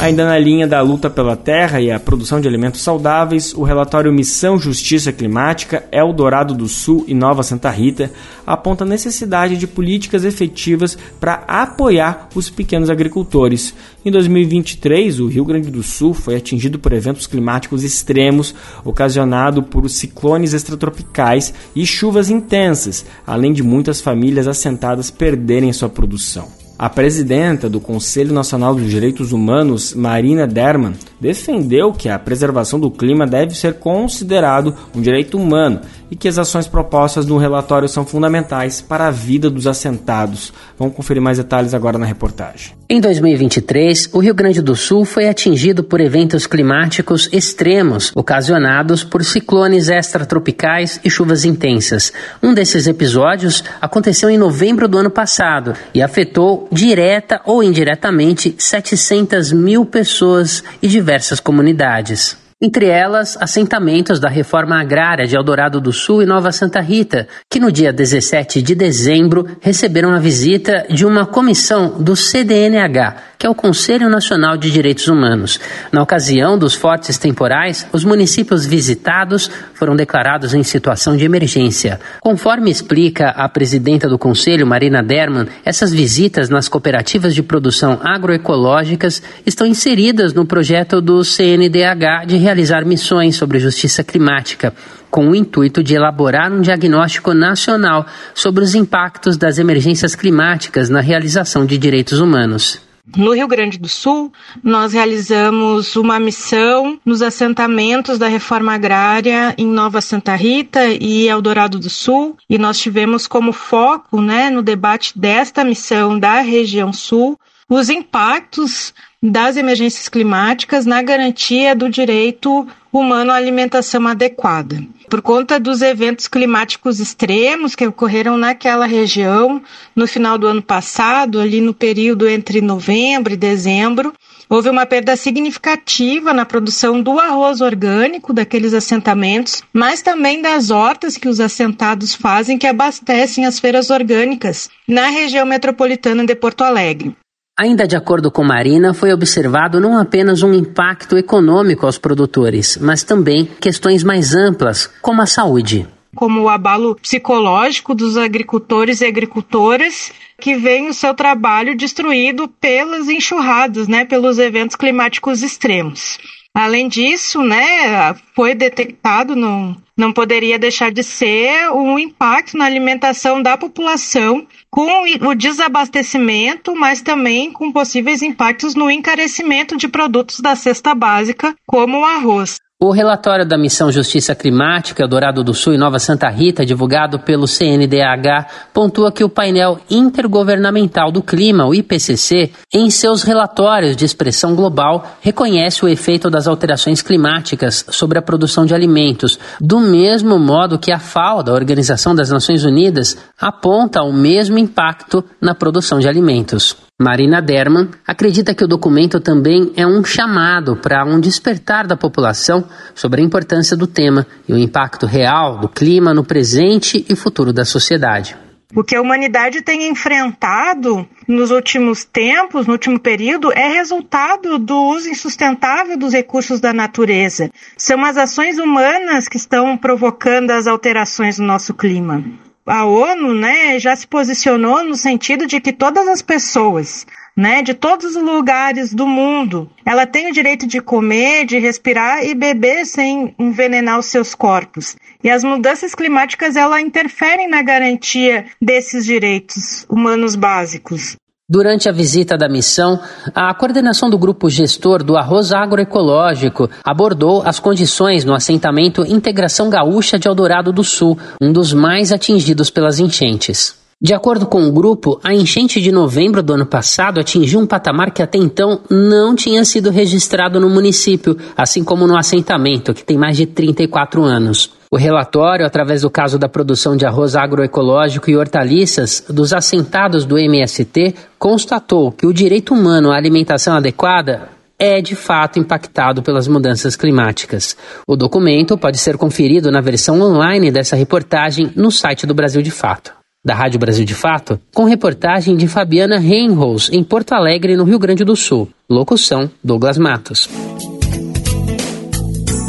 Ainda na linha da luta pela terra e a produção de alimentos saudáveis, o relatório Missão Justiça Climática Eldorado do Sul e Nova Santa Rita aponta a necessidade de políticas efetivas para apoiar os pequenos agricultores. Em 2023, o Rio Grande do Sul foi atingido por eventos climáticos extremos ocasionados por ciclones extratropicais e chuvas intensas, além de muitas famílias assentadas perderem sua produção. A presidenta do Conselho Nacional dos Direitos Humanos, Marina Derman, defendeu que a preservação do clima deve ser considerado um direito humano e que as ações propostas no relatório são fundamentais para a vida dos assentados. Vamos conferir mais detalhes agora na reportagem. Em 2023, o Rio Grande do Sul foi atingido por eventos climáticos extremos, ocasionados por ciclones extratropicais e chuvas intensas. Um desses episódios aconteceu em novembro do ano passado e afetou direta ou indiretamente 700 mil pessoas e diversas comunidades. entre elas assentamentos da reforma agrária de Eldorado do Sul e Nova Santa Rita, que no dia 17 de dezembro receberam a visita de uma comissão do CDNH, que é o Conselho Nacional de Direitos Humanos. Na ocasião dos fortes temporais, os municípios visitados foram declarados em situação de emergência. Conforme explica a presidenta do Conselho, Marina Derman, essas visitas nas cooperativas de produção agroecológicas estão inseridas no projeto do CNDH de realizar missões sobre justiça climática, com o intuito de elaborar um diagnóstico nacional sobre os impactos das emergências climáticas na realização de direitos humanos. No Rio Grande do Sul, nós realizamos uma missão nos assentamentos da reforma agrária em Nova Santa Rita e Eldorado do Sul, e nós tivemos como foco, né, no debate desta missão da região sul, os impactos das emergências climáticas na garantia do direito humano alimentação adequada. Por conta dos eventos climáticos extremos que ocorreram naquela região no final do ano passado, ali no período entre novembro e dezembro, houve uma perda significativa na produção do arroz orgânico daqueles assentamentos, mas também das hortas que os assentados fazem que abastecem as feiras orgânicas na região metropolitana de Porto Alegre. Ainda de acordo com Marina, foi observado não apenas um impacto econômico aos produtores, mas também questões mais amplas, como a saúde. Como o abalo psicológico dos agricultores e agricultoras que veem o seu trabalho destruído pelas enxurradas, né, pelos eventos climáticos extremos. Além disso, né, foi detectado, não, não poderia deixar de ser, um impacto na alimentação da população com o desabastecimento, mas também com possíveis impactos no encarecimento de produtos da cesta básica, como o arroz. O relatório da Missão Justiça Climática Dourado do Sul e Nova Santa Rita, divulgado pelo CNDH, pontua que o painel intergovernamental do clima, o IPCC, em seus relatórios de expressão global, reconhece o efeito das alterações climáticas sobre a produção de alimentos, do mesmo modo que a FAO, da Organização das Nações Unidas, aponta o mesmo impacto na produção de alimentos. Marina Derman acredita que o documento também é um chamado para um despertar da população sobre a importância do tema e o impacto real do clima no presente e futuro da sociedade. O que a humanidade tem enfrentado nos últimos tempos, no último período, é resultado do uso insustentável dos recursos da natureza. São as ações humanas que estão provocando as alterações no nosso clima a ONU né, já se posicionou no sentido de que todas as pessoas, né, de todos os lugares do mundo, ela tem o direito de comer, de respirar e beber sem envenenar os seus corpos. E as mudanças climáticas ela interferem na garantia desses direitos humanos básicos. Durante a visita da missão, a coordenação do grupo gestor do arroz agroecológico abordou as condições no assentamento Integração Gaúcha de Eldorado do Sul, um dos mais atingidos pelas enchentes. De acordo com o grupo, a enchente de novembro do ano passado atingiu um patamar que até então não tinha sido registrado no município, assim como no assentamento, que tem mais de 34 anos. O relatório, através do caso da produção de arroz agroecológico e hortaliças dos assentados do MST, constatou que o direito humano à alimentação adequada é de fato impactado pelas mudanças climáticas. O documento pode ser conferido na versão online dessa reportagem no site do Brasil de Fato. Da Rádio Brasil de Fato, com reportagem de Fabiana Reinholz, em Porto Alegre, no Rio Grande do Sul. Locução: Douglas Matos.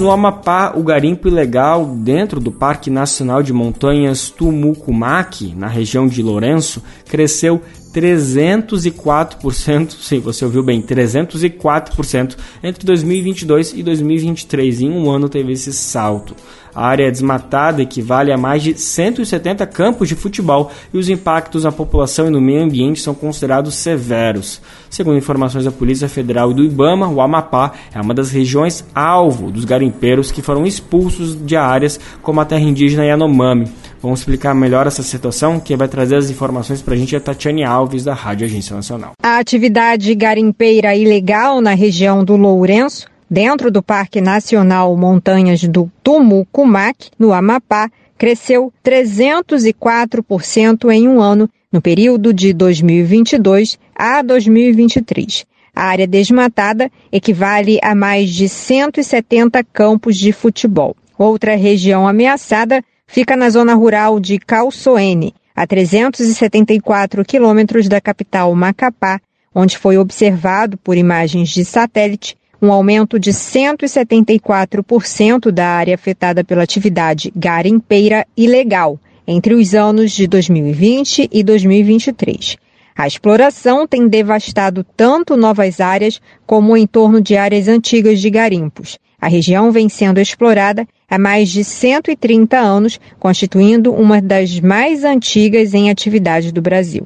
No Amapá, o garimpo ilegal dentro do Parque Nacional de Montanhas Tumucumaque, na região de Lourenço, cresceu 304%, sim, você ouviu bem, 304% entre 2022 e 2023. Em um ano teve esse salto. A área desmatada equivale a mais de 170 campos de futebol e os impactos na população e no meio ambiente são considerados severos. Segundo informações da Polícia Federal e do Ibama, o Amapá é uma das regiões alvo dos garimpeiros que foram expulsos de áreas como a terra indígena Yanomami. Vamos explicar melhor essa situação. Quem vai trazer as informações para a gente é Tatiane Alves, da Rádio Agência Nacional. A atividade garimpeira ilegal na região do Lourenço dentro do Parque Nacional Montanhas do Tumucumac, no Amapá, cresceu 304% em um ano, no período de 2022 a 2023. A área desmatada equivale a mais de 170 campos de futebol. Outra região ameaçada fica na zona rural de Calçoene, a 374 quilômetros da capital Macapá, onde foi observado por imagens de satélite um aumento de 174% da área afetada pela atividade garimpeira ilegal entre os anos de 2020 e 2023. A exploração tem devastado tanto novas áreas como o entorno de áreas antigas de garimpos. A região vem sendo explorada há mais de 130 anos, constituindo uma das mais antigas em atividade do Brasil.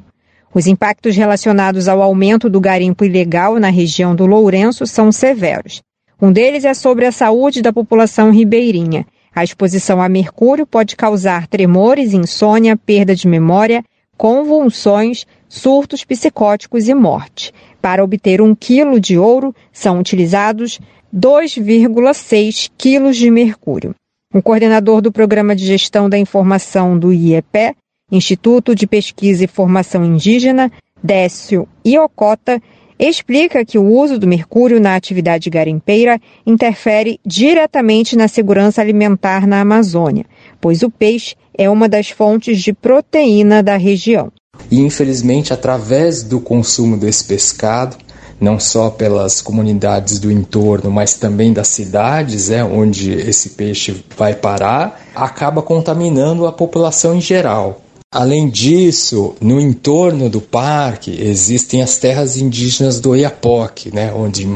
Os impactos relacionados ao aumento do garimpo ilegal na região do Lourenço são severos. Um deles é sobre a saúde da população ribeirinha. A exposição a mercúrio pode causar tremores, insônia, perda de memória, convulsões, surtos psicóticos e morte. Para obter um quilo de ouro, são utilizados 2,6 quilos de mercúrio. O coordenador do Programa de Gestão da Informação do IEPE Instituto de Pesquisa e Formação Indígena, Décio Iocota, explica que o uso do mercúrio na atividade garimpeira interfere diretamente na segurança alimentar na Amazônia, pois o peixe é uma das fontes de proteína da região. E infelizmente, através do consumo desse pescado, não só pelas comunidades do entorno, mas também das cidades, é, onde esse peixe vai parar, acaba contaminando a população em geral. Além disso, no entorno do parque existem as terras indígenas do Oiapoque, né, onde,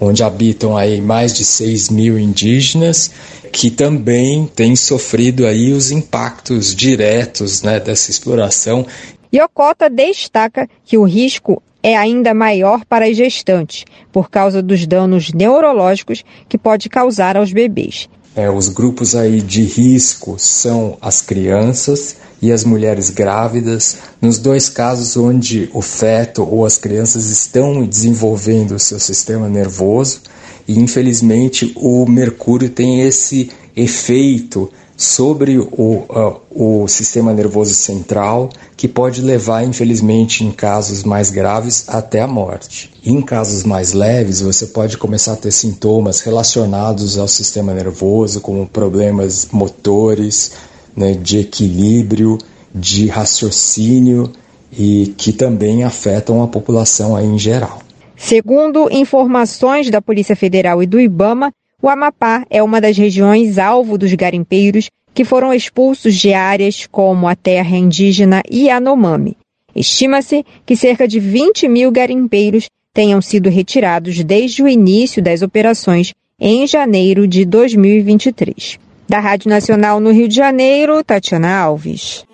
onde habitam aí mais de 6 mil indígenas que também têm sofrido aí os impactos diretos né, dessa exploração. Iocota destaca que o risco é ainda maior para as gestantes, por causa dos danos neurológicos que pode causar aos bebês. É, os grupos aí de risco são as crianças e as mulheres grávidas, nos dois casos onde o feto ou as crianças estão desenvolvendo o seu sistema nervoso, e infelizmente o mercúrio tem esse efeito sobre o, uh, o sistema nervoso central, que pode levar, infelizmente, em casos mais graves, até a morte. Em casos mais leves, você pode começar a ter sintomas relacionados ao sistema nervoso, como problemas motores, né, de equilíbrio, de raciocínio e que também afetam a população em geral. Segundo informações da Polícia Federal e do IBAMA, o Amapá é uma das regiões alvo dos garimpeiros que foram expulsos de áreas como a terra indígena Yanomami. Estima-se que cerca de 20 mil garimpeiros tenham sido retirados desde o início das operações em janeiro de 2023. Da Rádio Nacional no Rio de Janeiro, Tatiana Alves.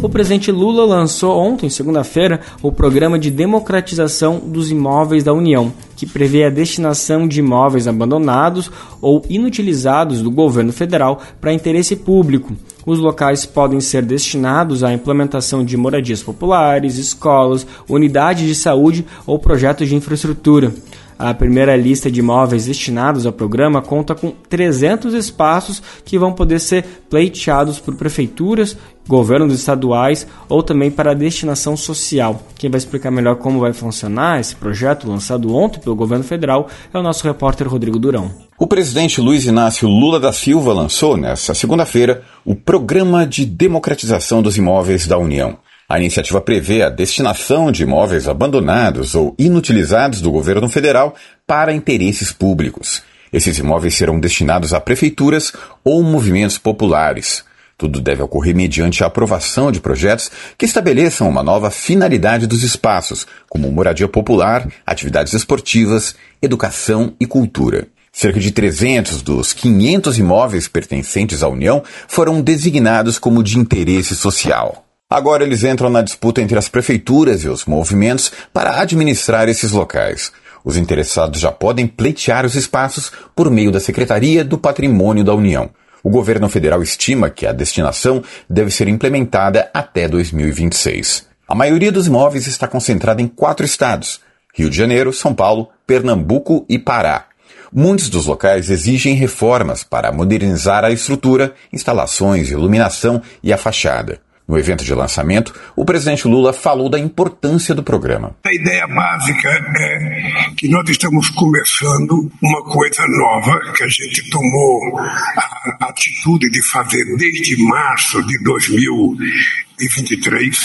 O presidente Lula lançou ontem, segunda-feira, o Programa de Democratização dos Imóveis da União, que prevê a destinação de imóveis abandonados ou inutilizados do governo federal para interesse público. Os locais podem ser destinados à implementação de moradias populares, escolas, unidades de saúde ou projetos de infraestrutura. A primeira lista de imóveis destinados ao programa conta com 300 espaços que vão poder ser pleiteados por prefeituras, governos estaduais ou também para destinação social. Quem vai explicar melhor como vai funcionar esse projeto lançado ontem pelo governo federal é o nosso repórter Rodrigo Durão. O presidente Luiz Inácio Lula da Silva lançou nesta segunda-feira o Programa de Democratização dos Imóveis da União. A iniciativa prevê a destinação de imóveis abandonados ou inutilizados do governo federal para interesses públicos. Esses imóveis serão destinados a prefeituras ou movimentos populares. Tudo deve ocorrer mediante a aprovação de projetos que estabeleçam uma nova finalidade dos espaços, como moradia popular, atividades esportivas, educação e cultura. Cerca de 300 dos 500 imóveis pertencentes à União foram designados como de interesse social. Agora eles entram na disputa entre as prefeituras e os movimentos para administrar esses locais. Os interessados já podem pleitear os espaços por meio da Secretaria do Patrimônio da União. O governo federal estima que a destinação deve ser implementada até 2026. A maioria dos imóveis está concentrada em quatro estados: Rio de Janeiro, São Paulo, Pernambuco e Pará. Muitos dos locais exigem reformas para modernizar a estrutura, instalações, iluminação e a fachada. No evento de lançamento, o presidente Lula falou da importância do programa. A ideia básica é que nós estamos começando uma coisa nova que a gente tomou a atitude de fazer desde março de 2023.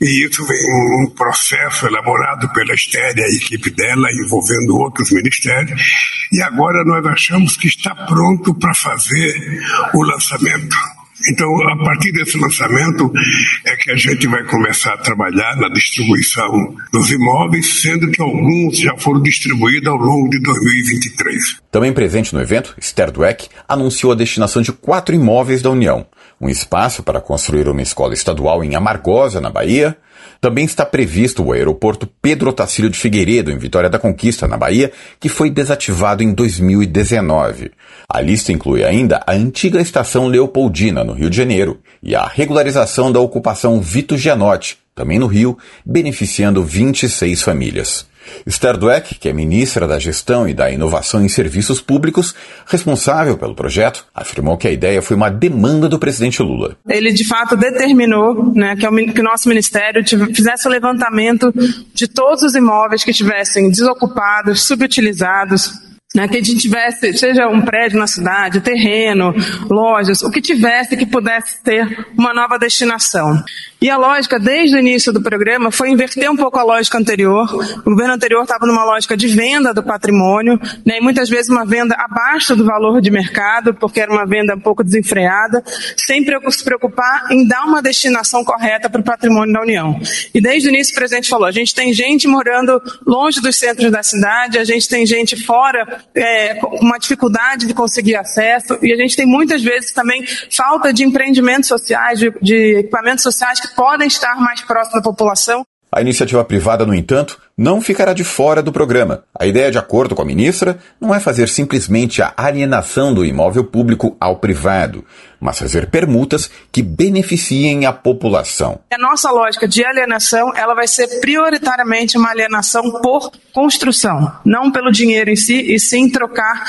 E isso vem um processo elaborado pela Estéria, a equipe dela, envolvendo outros ministérios. E agora nós achamos que está pronto para fazer o lançamento. Então, a partir desse lançamento é que a gente vai começar a trabalhar na distribuição dos imóveis, sendo que alguns já foram distribuídos ao longo de 2023. Também presente no evento, Esther Dweck anunciou a destinação de quatro imóveis da União. Um espaço para construir uma escola estadual em Amargosa, na Bahia, também está previsto o aeroporto Pedro Otacílio de Figueiredo, em Vitória da Conquista, na Bahia, que foi desativado em 2019. A lista inclui ainda a antiga estação Leopoldina, no Rio de Janeiro, e a regularização da ocupação Vito Gianotti, também no Rio, beneficiando 26 famílias. Esther Dweck, que é ministra da Gestão e da Inovação em Serviços Públicos, responsável pelo projeto, afirmou que a ideia foi uma demanda do presidente Lula. Ele, de fato, determinou né, que, o, que o nosso ministério fizesse o levantamento de todos os imóveis que estivessem desocupados, subutilizados, né, que a gente tivesse, seja um prédio na cidade, terreno, lojas, o que tivesse que pudesse ter uma nova destinação. E a lógica, desde o início do programa, foi inverter um pouco a lógica anterior. O governo anterior estava numa lógica de venda do patrimônio, né, e muitas vezes uma venda abaixo do valor de mercado, porque era uma venda um pouco desenfreada, sem se preocupar em dar uma destinação correta para o patrimônio da União. E desde o início o presidente falou: a gente tem gente morando longe dos centros da cidade, a gente tem gente fora é, uma dificuldade de conseguir acesso, e a gente tem muitas vezes também falta de empreendimentos sociais, de, de equipamentos sociais que podem estar mais próximos da população. A iniciativa privada, no entanto, não ficará de fora do programa. A ideia, de acordo com a ministra, não é fazer simplesmente a alienação do imóvel público ao privado, mas fazer permutas que beneficiem a população. A nossa lógica de alienação, ela vai ser prioritariamente uma alienação por construção, não pelo dinheiro em si, e sim trocar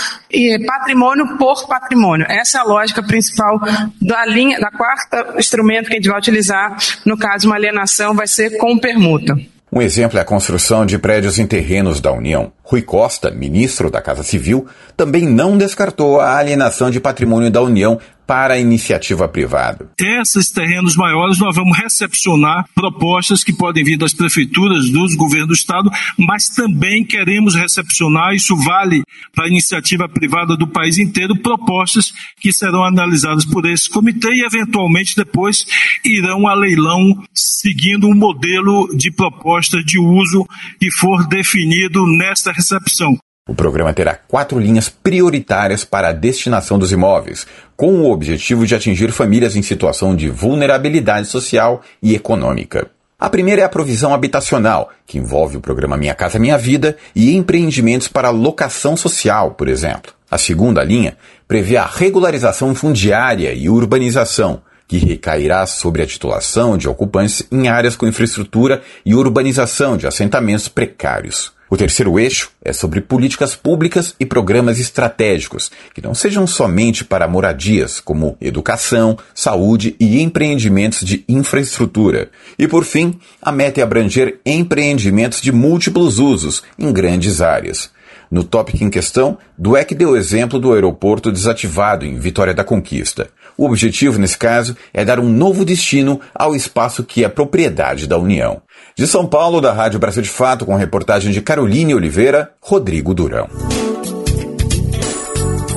patrimônio por patrimônio. Essa é a lógica principal da linha, da quarta instrumento que a gente vai utilizar, no caso uma alienação, vai ser com permuta. Um exemplo é a construção de prédios em terrenos da União. Rui Costa, ministro da Casa Civil, também não descartou a alienação de patrimônio da União para a iniciativa privada. Esses terrenos maiores nós vamos recepcionar propostas que podem vir das prefeituras, dos governos do estado, mas também queremos recepcionar, isso vale para a iniciativa privada do país inteiro, propostas que serão analisadas por esse comitê e eventualmente depois irão a leilão seguindo um modelo de proposta de uso que for definido nesta recepção. O programa terá quatro linhas prioritárias para a destinação dos imóveis, com o objetivo de atingir famílias em situação de vulnerabilidade social e econômica. A primeira é a provisão habitacional, que envolve o programa Minha Casa Minha Vida e empreendimentos para locação social, por exemplo. A segunda linha prevê a regularização fundiária e urbanização, que recairá sobre a titulação de ocupantes em áreas com infraestrutura e urbanização de assentamentos precários. O terceiro eixo é sobre políticas públicas e programas estratégicos, que não sejam somente para moradias, como educação, saúde e empreendimentos de infraestrutura. E por fim, a meta é abranger empreendimentos de múltiplos usos em grandes áreas. No tópico em questão, Dweck deu exemplo do aeroporto desativado em Vitória da Conquista. O objetivo, nesse caso, é dar um novo destino ao espaço que é propriedade da União. De São Paulo, da Rádio Brasil de Fato, com reportagem de Caroline Oliveira, Rodrigo Durão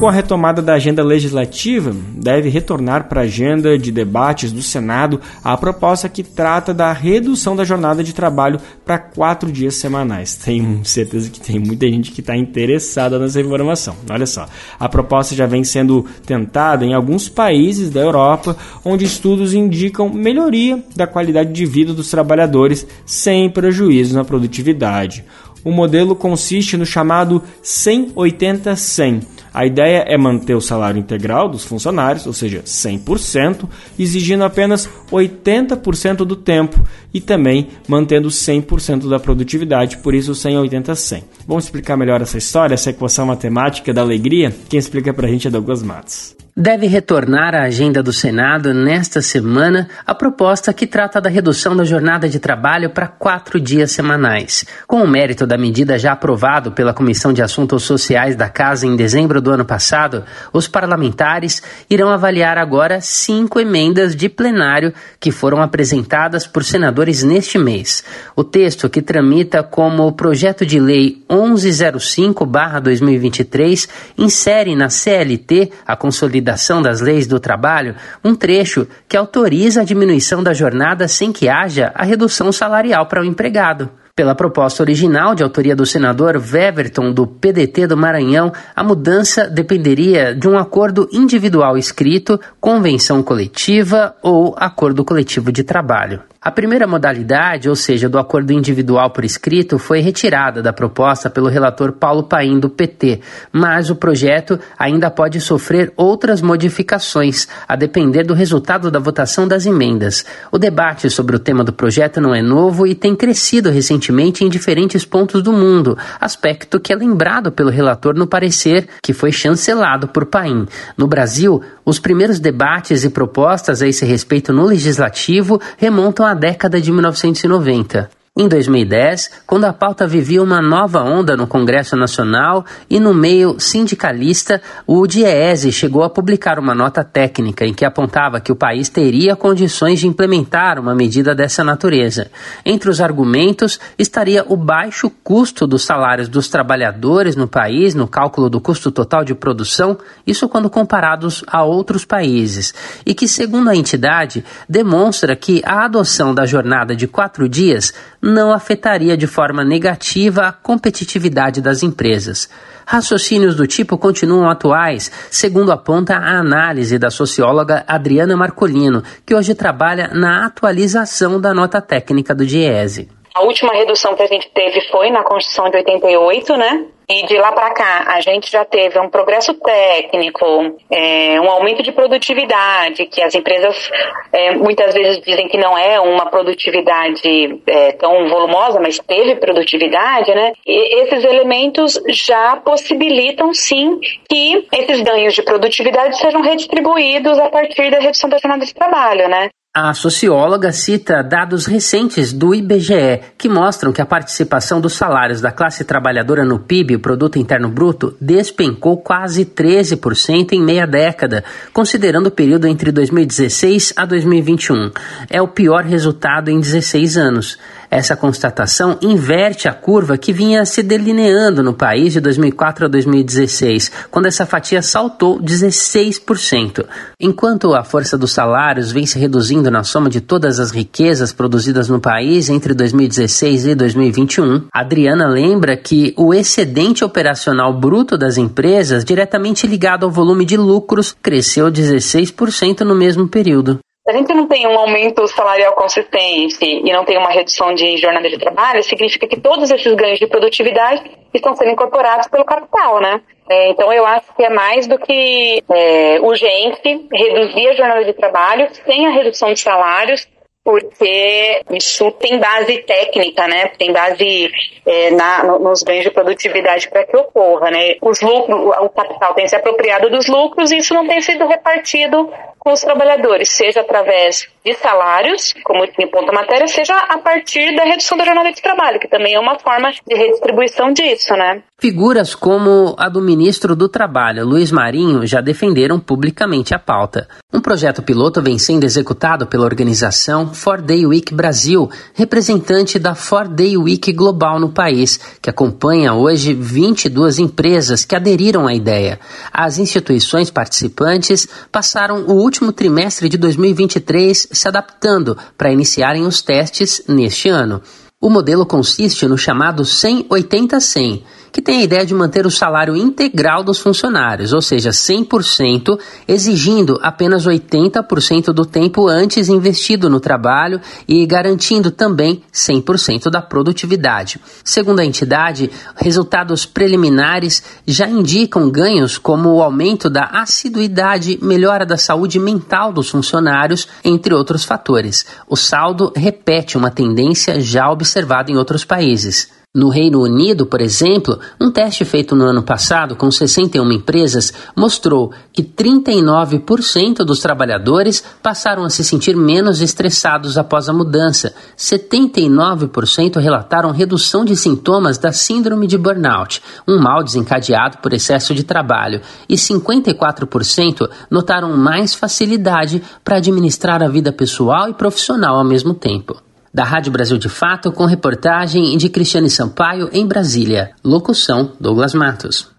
com a retomada da agenda legislativa, deve retornar para a agenda de debates do Senado a proposta que trata da redução da jornada de trabalho para quatro dias semanais. Tenho certeza que tem muita gente que está interessada nessa informação. Olha só, a proposta já vem sendo tentada em alguns países da Europa, onde estudos indicam melhoria da qualidade de vida dos trabalhadores sem prejuízo na produtividade. O modelo consiste no chamado 100-80-100 a ideia é manter o salário integral dos funcionários, ou seja, 100%, exigindo apenas 80% do tempo e também mantendo 100% da produtividade, por isso 180-100. Vamos explicar melhor essa história, essa equação matemática da alegria? Quem explica pra gente é Douglas Matos. Deve retornar à agenda do Senado nesta semana a proposta que trata da redução da jornada de trabalho para quatro dias semanais. Com o mérito da medida já aprovado pela Comissão de Assuntos Sociais da Casa em dezembro do ano passado, os parlamentares irão avaliar agora cinco emendas de plenário que foram apresentadas por senadores neste mês. O texto, que tramita como projeto de lei 1105-2023, insere na CLT, a Consolidação das Leis do Trabalho, um trecho que autoriza a diminuição da jornada sem que haja a redução salarial para o empregado. Pela proposta original de autoria do senador Weverton do PDT do Maranhão, a mudança dependeria de um acordo individual escrito, convenção coletiva ou acordo coletivo de trabalho. A primeira modalidade, ou seja, do acordo individual por escrito, foi retirada da proposta pelo relator Paulo Paim do PT, mas o projeto ainda pode sofrer outras modificações, a depender do resultado da votação das emendas. O debate sobre o tema do projeto não é novo e tem crescido recentemente em diferentes pontos do mundo, aspecto que é lembrado pelo relator no parecer que foi chancelado por Paim. No Brasil, os primeiros debates e propostas a esse respeito no legislativo remontam a década de 1990. Em 2010, quando a pauta vivia uma nova onda no Congresso Nacional e no meio sindicalista, o DIEESE chegou a publicar uma nota técnica em que apontava que o país teria condições de implementar uma medida dessa natureza. Entre os argumentos estaria o baixo custo dos salários dos trabalhadores no país no cálculo do custo total de produção, isso quando comparados a outros países, e que, segundo a entidade, demonstra que a adoção da jornada de quatro dias não afetaria de forma negativa a competitividade das empresas. Raciocínios do tipo continuam atuais, segundo aponta a análise da socióloga Adriana Marcolino, que hoje trabalha na atualização da nota técnica do DIESE. A última redução que a gente teve foi na Constituição de 88, né? E de lá para cá, a gente já teve um progresso técnico, é, um aumento de produtividade, que as empresas é, muitas vezes dizem que não é uma produtividade é, tão volumosa, mas teve produtividade, né? E esses elementos já possibilitam, sim, que esses ganhos de produtividade sejam redistribuídos a partir da redução da jornada de trabalho, né? A socióloga cita dados recentes do IBGE que mostram que a participação dos salários da classe trabalhadora no PIB, o Produto Interno Bruto, despencou quase 13% em meia década, considerando o período entre 2016 a 2021. É o pior resultado em 16 anos. Essa constatação inverte a curva que vinha se delineando no país de 2004 a 2016, quando essa fatia saltou 16%. Enquanto a força dos salários vem se reduzindo na soma de todas as riquezas produzidas no país entre 2016 e 2021, Adriana lembra que o excedente operacional bruto das empresas, diretamente ligado ao volume de lucros, cresceu 16% no mesmo período. Se a gente não tem um aumento salarial consistente e não tem uma redução de jornada de trabalho, significa que todos esses ganhos de produtividade estão sendo incorporados pelo capital, né? É, então eu acho que é mais do que é, urgente reduzir a jornada de trabalho sem a redução de salários porque isso tem base técnica, né? Tem base é, na, nos ganhos de produtividade para que ocorra, né? Os lucros, o capital tem se apropriado dos lucros e isso não tem sido repartido com os trabalhadores, seja através de salários, como em ponto matéria, seja a partir da redução da jornada de trabalho, que também é uma forma de redistribuição disso, né? Figuras como a do ministro do Trabalho, Luiz Marinho, já defenderam publicamente a pauta. Um projeto piloto vem sendo executado pela organização Four Day Week Brasil, representante da Four Day Week Global no país, que acompanha hoje 22 empresas que aderiram à ideia. As instituições participantes passaram o último trimestre de 2023 se adaptando para iniciarem os testes neste ano. O modelo consiste no chamado 100-80-100 que tem a ideia de manter o salário integral dos funcionários, ou seja, 100%, exigindo apenas 80% do tempo antes investido no trabalho e garantindo também 100% da produtividade. Segundo a entidade, resultados preliminares já indicam ganhos como o aumento da assiduidade, melhora da saúde mental dos funcionários, entre outros fatores. O saldo repete uma tendência já observada em outros países. No Reino Unido, por exemplo, um teste feito no ano passado com 61 empresas mostrou que 39% dos trabalhadores passaram a se sentir menos estressados após a mudança. 79% relataram redução de sintomas da síndrome de burnout, um mal desencadeado por excesso de trabalho, e 54% notaram mais facilidade para administrar a vida pessoal e profissional ao mesmo tempo da Rádio Brasil de Fato, com reportagem de Cristiane Sampaio em Brasília. Locução: Douglas Matos.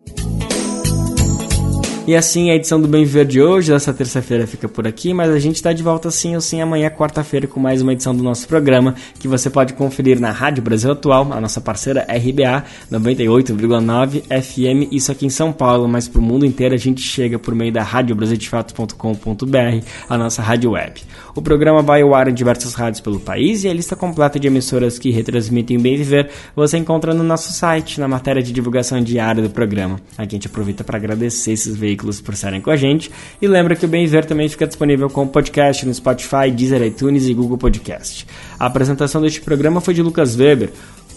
E assim a edição do Bem Viver de hoje, dessa terça-feira, fica por aqui, mas a gente está de volta sim ou sim amanhã, quarta-feira, com mais uma edição do nosso programa, que você pode conferir na Rádio Brasil Atual, a nossa parceira RBA 98,9 FM, isso aqui em São Paulo, mas para o mundo inteiro a gente chega por meio da radiobrasildefato.com.br, a nossa rádio web. O programa vai ao ar em diversas rádios pelo país e a lista completa de emissoras que retransmitem Bem Viver você encontra no nosso site, na matéria de divulgação diária do programa. Aqui a gente aproveita para agradecer esses veículos por estarem com a gente. E lembra que o Bem Ver também fica disponível como podcast no Spotify, Deezer, iTunes e Google Podcast. A apresentação deste programa foi de Lucas Weber.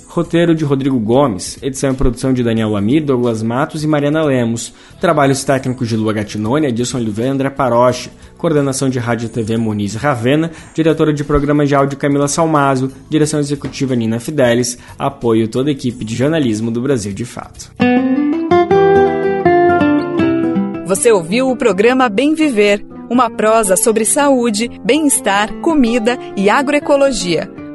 Roteiro de Rodrigo Gomes, edição e produção de Daniel Amir, Douglas Matos e Mariana Lemos. Trabalhos técnicos de Lua Gatinone, Edilson Oliveira, André Paroche. Coordenação de Rádio e TV Moniz Ravena. Diretora de programas de áudio Camila Salmazo. Direção executiva Nina Fidelis. Apoio toda a equipe de jornalismo do Brasil de Fato. Você ouviu o programa Bem Viver, uma prosa sobre saúde, bem-estar, comida e agroecologia.